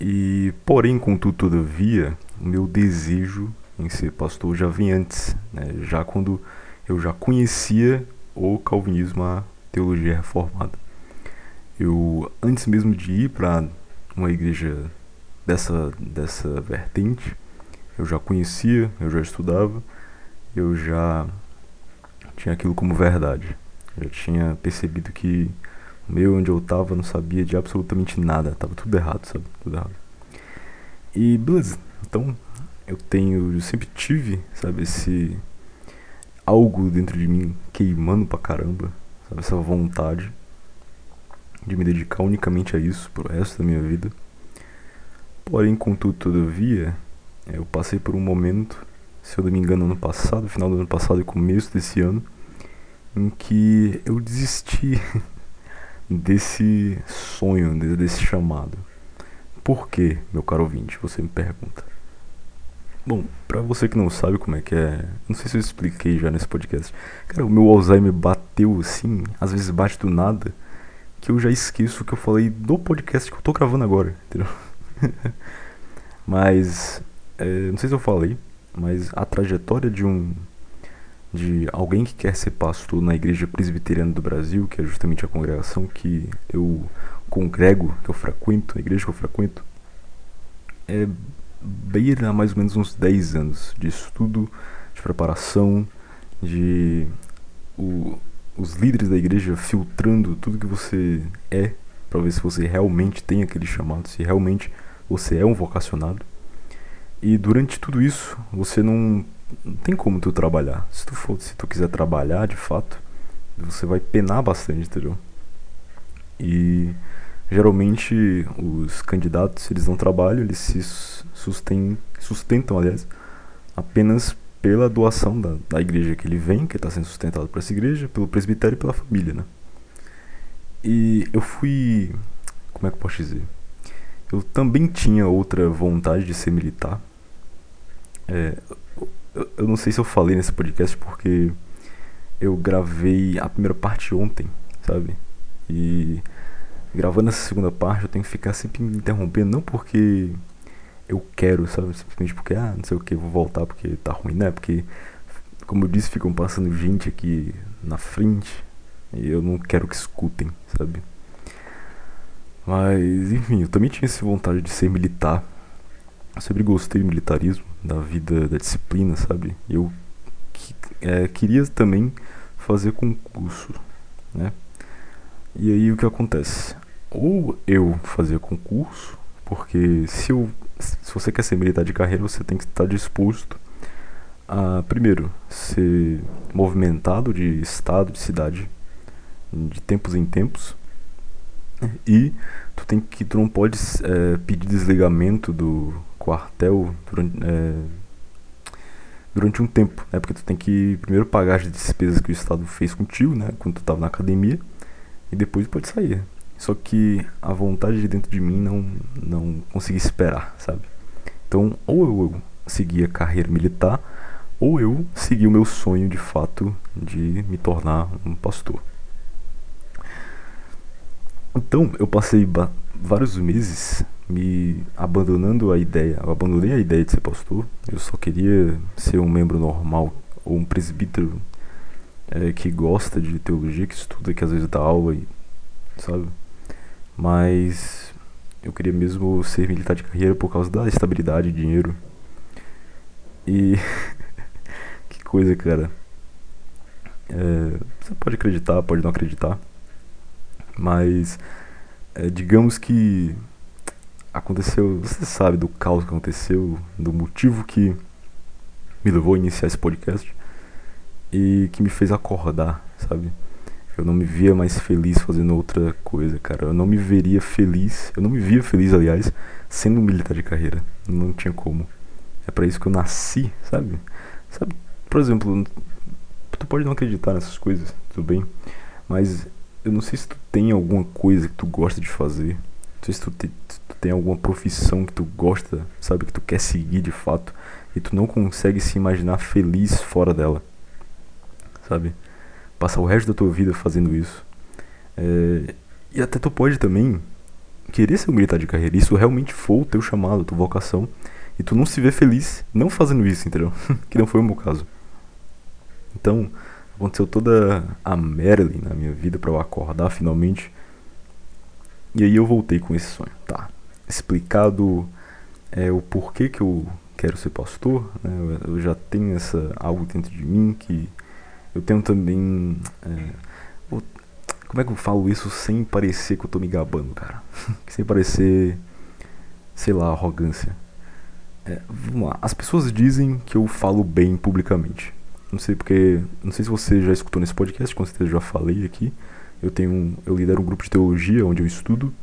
Speaker 1: E, porém, contudo, todavia, o meu desejo em ser pastor já vem antes, né? já quando eu já conhecia o calvinismo, a teologia reformada. Eu, antes mesmo de ir para uma igreja dessa, dessa vertente, eu já conhecia, eu já estudava, eu já tinha aquilo como verdade. Eu já tinha percebido que o meio onde eu estava não sabia de absolutamente nada, tava tudo errado, sabe? Tudo errado. E beleza, então eu tenho, eu sempre tive, sabe, esse algo dentro de mim queimando pra caramba, sabe, essa vontade de me dedicar unicamente a isso pro resto da minha vida. Porém, contudo, todavia, eu passei por um momento, se eu não me engano, ano passado, final do ano passado e começo desse ano, em que eu desisti desse sonho, desse chamado. por que, meu caro ouvinte, você me pergunta? Bom, pra você que não sabe como é que é, não sei se eu expliquei já nesse podcast. Cara, o meu Alzheimer bateu assim, às vezes bate do nada, que eu já esqueço o que eu falei do podcast que eu tô gravando agora, entendeu? mas, é, não sei se eu falei, mas a trajetória de um de alguém que quer ser pastor na Igreja Presbiteriana do Brasil, que é justamente a congregação que eu congrego, que eu frequento, a igreja que eu frequento, é beira mais ou menos uns 10 anos de estudo, de preparação, de os líderes da igreja filtrando tudo que você é para ver se você realmente tem aquele chamado, se realmente você é um vocacionado. E durante tudo isso, você não, não tem como tu trabalhar. Se tu for, se tu quiser trabalhar de fato, você vai penar bastante, entendeu? E geralmente os candidatos, eles não trabalham, eles se sustentam, sustentam aliás, apenas pela doação da, da igreja que ele vem, que está sendo sustentado por essa igreja, pelo presbitério e pela família, né? E eu fui, como é que eu posso dizer? Eu também tinha outra vontade de ser militar, é, eu, eu não sei se eu falei nesse podcast porque eu gravei a primeira parte ontem, sabe? E gravando essa segunda parte eu tenho que ficar sempre me interrompendo, não porque eu quero, sabe? Simplesmente porque, ah, não sei o que, vou voltar porque tá ruim, né? Porque, como eu disse, ficam passando gente aqui na frente e eu não quero que escutem, sabe? Mas, enfim, eu também tinha essa vontade de ser militar. Eu sempre gostei do militarismo da vida, da disciplina, sabe? Eu é, queria também fazer concurso, né? E aí o que acontece? Ou eu fazer concurso, porque se eu se você quer ser militar de carreira, você tem que estar disposto a primeiro ser movimentado de estado, de cidade, de tempos em tempos. E tu tem que tu não pode é, pedir desligamento do quartel durante, é, durante um tempo, né? Porque tu tem que primeiro pagar as despesas que o Estado fez contigo, né? Quando tu estava na academia, e depois pode sair. Só que a vontade de dentro de mim não, não consegui esperar, sabe? Então, ou eu, eu segui a carreira militar, ou eu segui o meu sonho de fato de me tornar um pastor. Então, eu passei vários meses me abandonando a ideia. Eu abandonei a ideia de ser pastor. Eu só queria ser um membro normal ou um presbítero é, que gosta de teologia, que estuda, que às vezes dá aula e sabe. Mas eu queria mesmo ser militar de carreira por causa da estabilidade, e dinheiro. E que coisa, cara. É, você pode acreditar, pode não acreditar. Mas é, digamos que aconteceu, você sabe do caos que aconteceu, do motivo que me levou a iniciar esse podcast e que me fez acordar, sabe? Eu não me via mais feliz fazendo outra coisa, cara. Eu não me veria feliz, eu não me via feliz, aliás, sendo um militar de carreira. Não tinha como. É para isso que eu nasci, sabe? Sabe, por exemplo, tu pode não acreditar nessas coisas, tudo bem, mas eu não sei se tu tem alguma coisa que tu gosta de fazer. Não sei se tu, te, tu tem alguma profissão que tu gosta, sabe, que tu quer seguir de fato e tu não consegue se imaginar feliz fora dela. Sabe? Passar o resto da tua vida fazendo isso. É, e até tu pode também querer ser um militar de carreira. Isso realmente for o teu chamado, a tua vocação. E tu não se vê feliz não fazendo isso, entendeu? que não foi o meu caso. Então, aconteceu toda a Marilyn na minha vida para eu acordar finalmente. E aí eu voltei com esse sonho, tá? Explicado é, o porquê que eu quero ser pastor, né? eu já tenho essa algo dentro de mim que eu tenho também é, como é que eu falo isso sem parecer que eu tô me gabando, cara? sem parecer, sei lá, arrogância. É, vamos lá. As pessoas dizem que eu falo bem publicamente. Não sei porque. Não sei se você já escutou nesse podcast, com certeza já falei aqui. Eu tenho eu lidero um grupo de teologia onde eu estudo.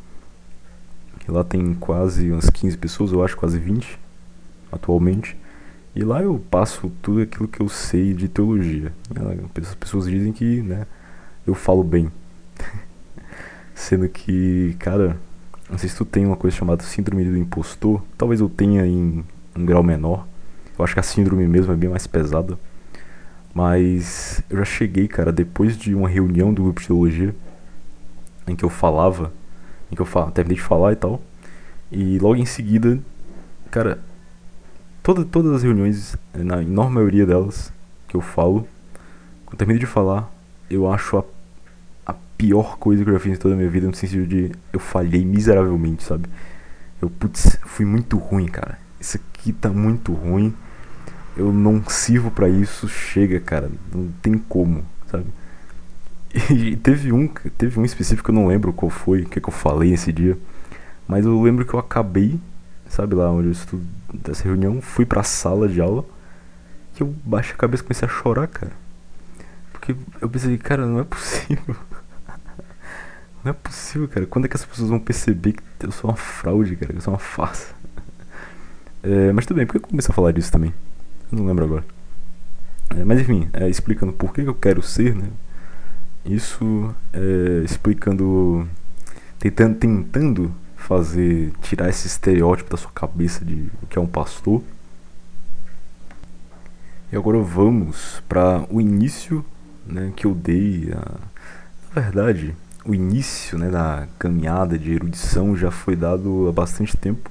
Speaker 1: E lá tem quase umas 15 pessoas, eu acho, quase 20 atualmente. E lá eu passo tudo aquilo que eu sei de teologia. As pessoas dizem que, né, eu falo bem. Sendo que, cara, Não sei se tu tem uma coisa chamada síndrome do impostor. Talvez eu tenha em um grau menor. Eu acho que a síndrome mesmo é bem mais pesada. Mas eu já cheguei, cara, depois de uma reunião do grupo de teologia em que eu falava, em que eu fal terminei de falar e tal. E logo em seguida, cara, toda, todas as reuniões, na enorme maioria delas que eu falo, quando eu termino de falar, eu acho a pior coisa que eu já fiz em toda a minha vida, no sentido de eu falhei miseravelmente, sabe? Eu, putz, fui muito ruim, cara. Isso aqui tá muito ruim. Eu não sirvo para isso, chega, cara. Não tem como, sabe? E teve um, teve um específico que eu não lembro qual foi, o que, que eu falei esse dia. Mas eu lembro que eu acabei, sabe lá onde eu estudo dessa reunião, fui pra sala de aula, que eu baixei a cabeça e comecei a chorar, cara. Porque eu pensei, cara, não é possível. Não é possível, cara. Quando é que as pessoas vão perceber que eu sou uma fraude, cara? Que eu sou uma farsa? É, mas tudo bem, por que eu comecei a falar disso também? Eu não lembro agora. É, mas enfim, é, explicando por que eu quero ser, né? Isso é, explicando. Tentando, tentando fazer. tirar esse estereótipo da sua cabeça de o que é um pastor. E agora vamos para o início né, que eu dei. A, na verdade, o início né, da caminhada de erudição já foi dado há bastante tempo,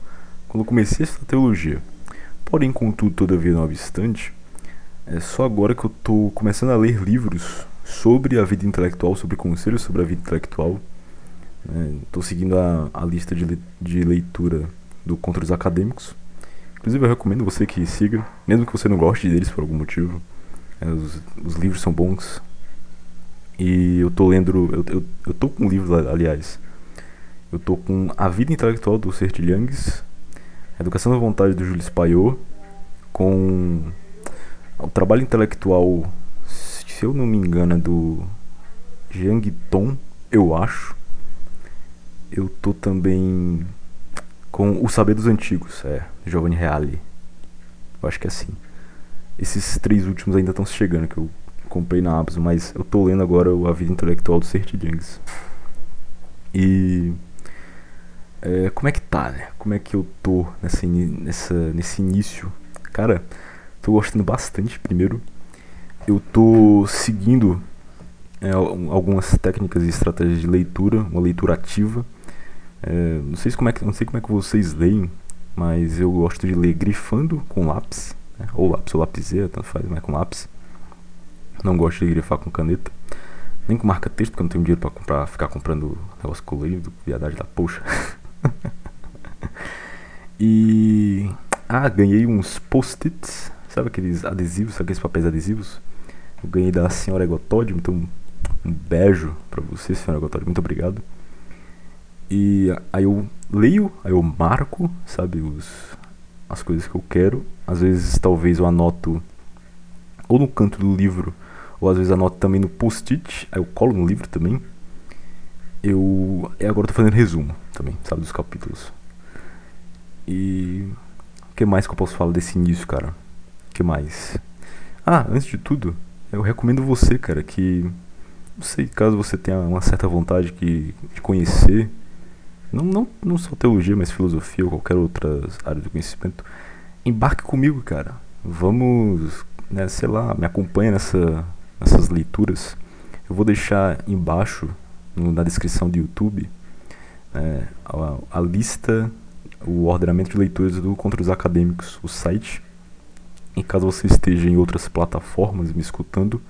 Speaker 1: quando eu comecei a estudar teologia. Porém, contudo, todavia, não obstante, é só agora que eu estou começando a ler livros sobre a vida intelectual, sobre conselhos sobre a vida intelectual. Estou né, seguindo a, a lista de, le, de leitura do Contra os Acadêmicos. Inclusive, eu recomendo você que siga, mesmo que você não goste deles por algum motivo. É, os, os livros são bons, e eu tô lendo. Eu, eu, eu tô com um livro, aliás. Eu tô com A Vida Intelectual do Sertilhangues, Educação da Vontade do Júlio Paiô, com o trabalho intelectual, se eu não me engano, é do Jiang Tom, eu acho. Eu tô também com O Saber dos Antigos, é, Giovanni Reale. Eu acho que é assim. Esses três últimos ainda estão chegando, que eu comprei na Amazon, mas eu tô lendo agora A Vida Intelectual do Sertilhangues. E é, como é que tá, né? Como é que eu tô nessa, nessa, nesse início? Cara, tô gostando bastante, primeiro. Eu tô seguindo é, algumas técnicas e estratégias de leitura, uma leitura ativa. É, não sei como é que não sei como é que vocês leem, mas eu gosto de ler grifando com lápis, né? ou lápis ou lapiseira, tanto faz, mas com lápis. Não gosto de grifar com caneta. Nem com marca texto, porque eu não tenho dinheiro pra comprar, ficar comprando negócio colorido, viadagem da poxa. e. Ah, ganhei uns post-its. Sabe aqueles adesivos, sabe aqueles papéis adesivos? Eu ganhei da senhora Egotod, então um beijo pra você, senhora Egotod, muito obrigado. E aí eu leio, aí eu marco, sabe, os, as coisas que eu quero. Às vezes talvez eu anoto ou no canto do livro ou às vezes anoto também no post-it, aí eu colo no livro também. Eu. E agora eu tô fazendo resumo também, sabe, dos capítulos. E. O que mais que eu posso falar desse início, cara? O que mais? Ah, antes de tudo, eu recomendo você, cara, que. Não sei, caso você tenha uma certa vontade que, de conhecer, não, não, não só teologia, mas filosofia ou qualquer outra área do conhecimento, embarque comigo, cara. Vamos, né, sei lá, me acompanha nessa, essas leituras, eu vou deixar embaixo no, na descrição do YouTube é, a, a, lista, o ordenamento de leituras do Contra os Acadêmicos, o site. E caso você esteja em outras plataformas me escutando,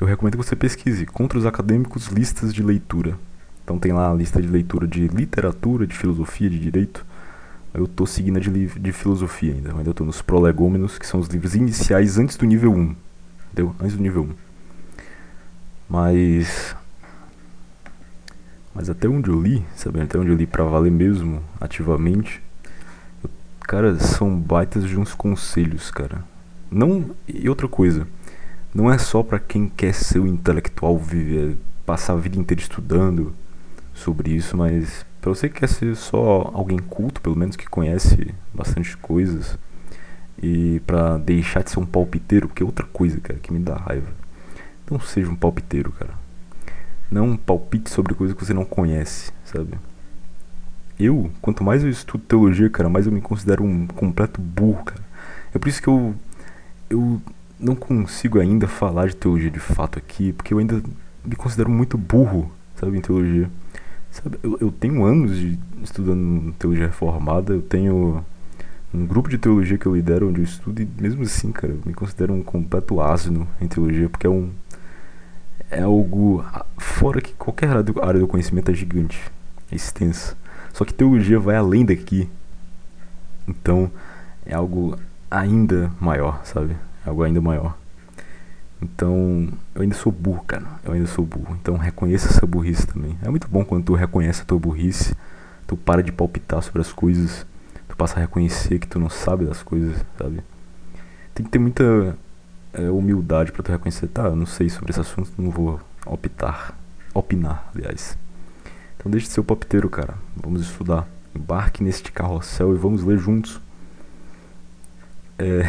Speaker 1: eu recomendo que você pesquise Contra os Acadêmicos listas de leitura. Então tem lá a lista de leitura de literatura, de filosofia, de direito. Eu estou seguindo a de, de filosofia ainda, ainda estou nos prolegômenos, que são os livros iniciais antes do nível 1. Entendeu? Antes do nível 1. Mas. Mas até onde eu li, sabe? Até onde eu li pra valer mesmo, ativamente. Eu, cara, são baitas de uns conselhos, cara. Não. E outra coisa. Não é só para quem quer ser o intelectual, viver, passar a vida inteira estudando sobre isso, mas para você que quer ser só alguém culto, pelo menos que conhece bastante coisas e para deixar de ser um palpiteiro, porque é outra coisa, cara, que me dá raiva. Não seja um palpiteiro, cara. Não palpite sobre coisas que você não conhece, sabe? eu, quanto mais eu estudo teologia, cara, mais eu me considero um completo burro, cara. É por isso que eu eu não consigo ainda falar de teologia de fato aqui, porque eu ainda me considero muito burro, sabe, em teologia. Sabe, eu, eu tenho anos de estudando teologia reformada, eu tenho um grupo de teologia que eu lidero onde eu estudo e mesmo assim, cara, eu me considero um completo asno em teologia, porque é um é algo fora que qualquer área do conhecimento é gigante, é extensa. Só que teologia vai além daqui. Então, é algo ainda maior, sabe? É algo ainda maior. Então, eu ainda sou burro, cara. Eu ainda sou burro. Então, reconheça essa burrice também. É muito bom quando tu reconhece a tua burrice, tu para de palpitar sobre as coisas, tu passa a reconhecer que tu não sabe das coisas, sabe? Tem que ter muita é, humildade para tu reconhecer, tá, eu não sei sobre esse assunto, não vou optar, opinar, aliás. Então deixe de ser o palpiteiro, cara. Vamos estudar. Embarque neste carrossel e vamos ler juntos. É...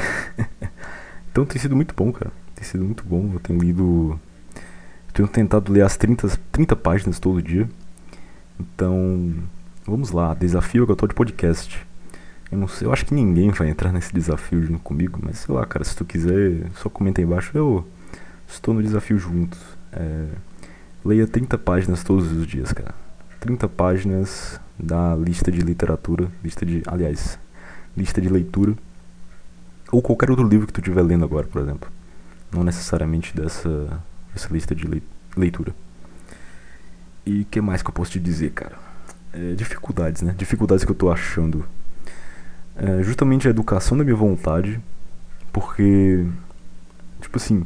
Speaker 1: então tem sido muito bom, cara tem sido muito bom. Eu tenho lido. Eu tenho tentado ler as 30, 30 páginas todo dia. Então, vamos lá. Desafio tô de podcast. Eu não sei, eu acho que ninguém vai entrar nesse desafio junto comigo, mas sei lá, cara, se tu quiser, só comenta aí embaixo. Eu estou no desafio juntos. É, leia 30 páginas todos os dias, cara. 30 páginas da lista de literatura, lista de, aliás, lista de leitura ou qualquer outro livro que tu estiver lendo agora, por exemplo não necessariamente dessa, dessa lista de leitura. E o que mais que eu posso te dizer, cara? É, dificuldades, né? Dificuldades que eu tô achando. É, justamente a educação da minha vontade, porque, tipo assim,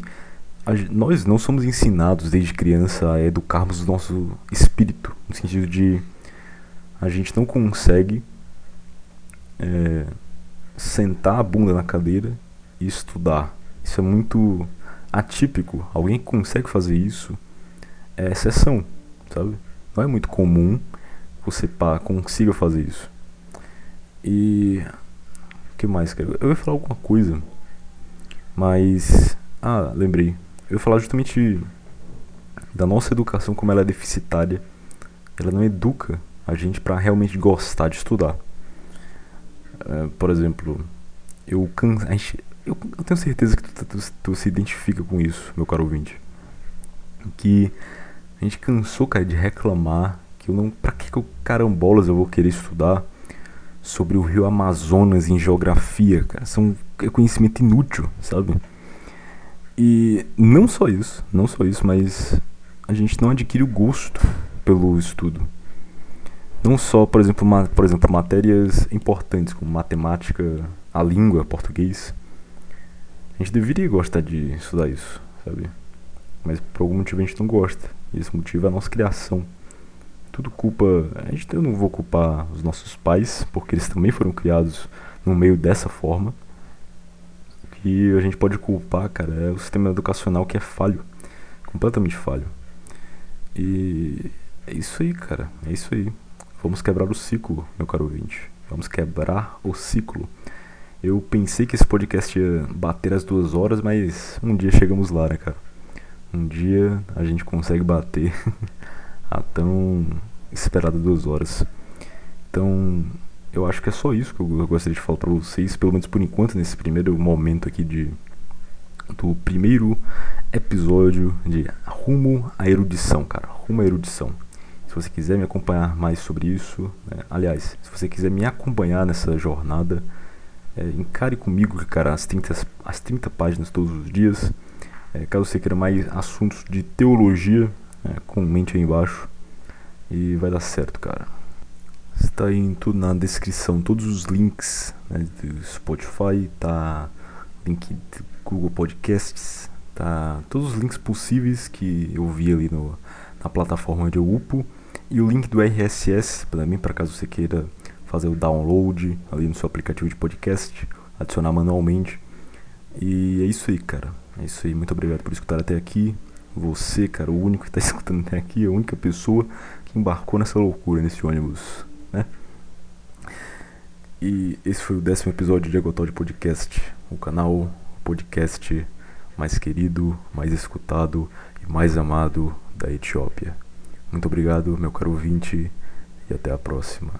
Speaker 1: a, nós não somos ensinados desde criança a educarmos o nosso espírito, no sentido de a gente não consegue é, sentar a bunda na cadeira e estudar. Isso é muito atípico, alguém que consegue fazer isso é exceção, sabe? Não é muito comum você pá, consiga fazer isso. E o que mais, cara? Eu ia falar alguma coisa, mas ah, lembrei. Eu ia falar justamente da nossa educação como ela é deficitária. Ela não educa a gente para realmente gostar de estudar. Uh, por exemplo, eu can... a gente, eu, eu tenho certeza que tu, tu, tu, se identifica com isso, meu caro ouvinte. Que a gente cansou, cara, de reclamar que eu não. Pra que, que eu, carambolas eu vou querer estudar sobre o rio Amazonas em geografia, cara? São é conhecimento inútil, sabe? E não só isso, não só isso, mas a gente não adquire o gosto pelo estudo. Não só, por exemplo, ma, por exemplo, matérias importantes como matemática, a língua, português a gente deveria gostar de estudar isso, sabe? Mas por algum motivo a gente não gosta. E esse motivo é a nossa criação. Tudo culpa. A gente, eu não vou culpar os nossos pais, porque eles também foram criados no meio dessa forma. O que a gente pode culpar, cara, é o sistema educacional que é falho. Completamente falho. E é isso aí, cara. É isso aí. Vamos quebrar o ciclo, meu caro ouvinte. Vamos quebrar o ciclo. Eu pensei que esse podcast ia bater as duas horas, mas um dia chegamos lá, né, cara? Um dia a gente consegue bater a tão esperada duas horas. Então, eu acho que é só isso que eu gostaria de falar pra vocês, pelo menos por enquanto, nesse primeiro momento aqui de do primeiro episódio de Rumo à Erudição, cara. Rumo à Erudição. Se você quiser me acompanhar mais sobre isso, né? aliás, se você quiser me acompanhar nessa jornada, é, encare comigo, cara, as 30, as 30 páginas todos os dias. É, caso você queira mais assuntos de teologia, é, comente aí embaixo. E vai dar certo, cara. Está aí tudo na descrição, todos os links né, do Spotify, tá link do Google Podcasts, tá todos os links possíveis que eu vi ali no, na plataforma eu upo e o link do RSS também para caso você queira fazer o download ali no seu aplicativo de podcast, adicionar manualmente. E é isso aí, cara. É isso aí. Muito obrigado por escutar até aqui. Você, cara, o único que está escutando até aqui, a única pessoa que embarcou nessa loucura, nesse ônibus, né? E esse foi o décimo episódio de Agotó de Podcast, o canal, podcast mais querido, mais escutado e mais amado da Etiópia. Muito obrigado, meu caro ouvinte e até a próxima.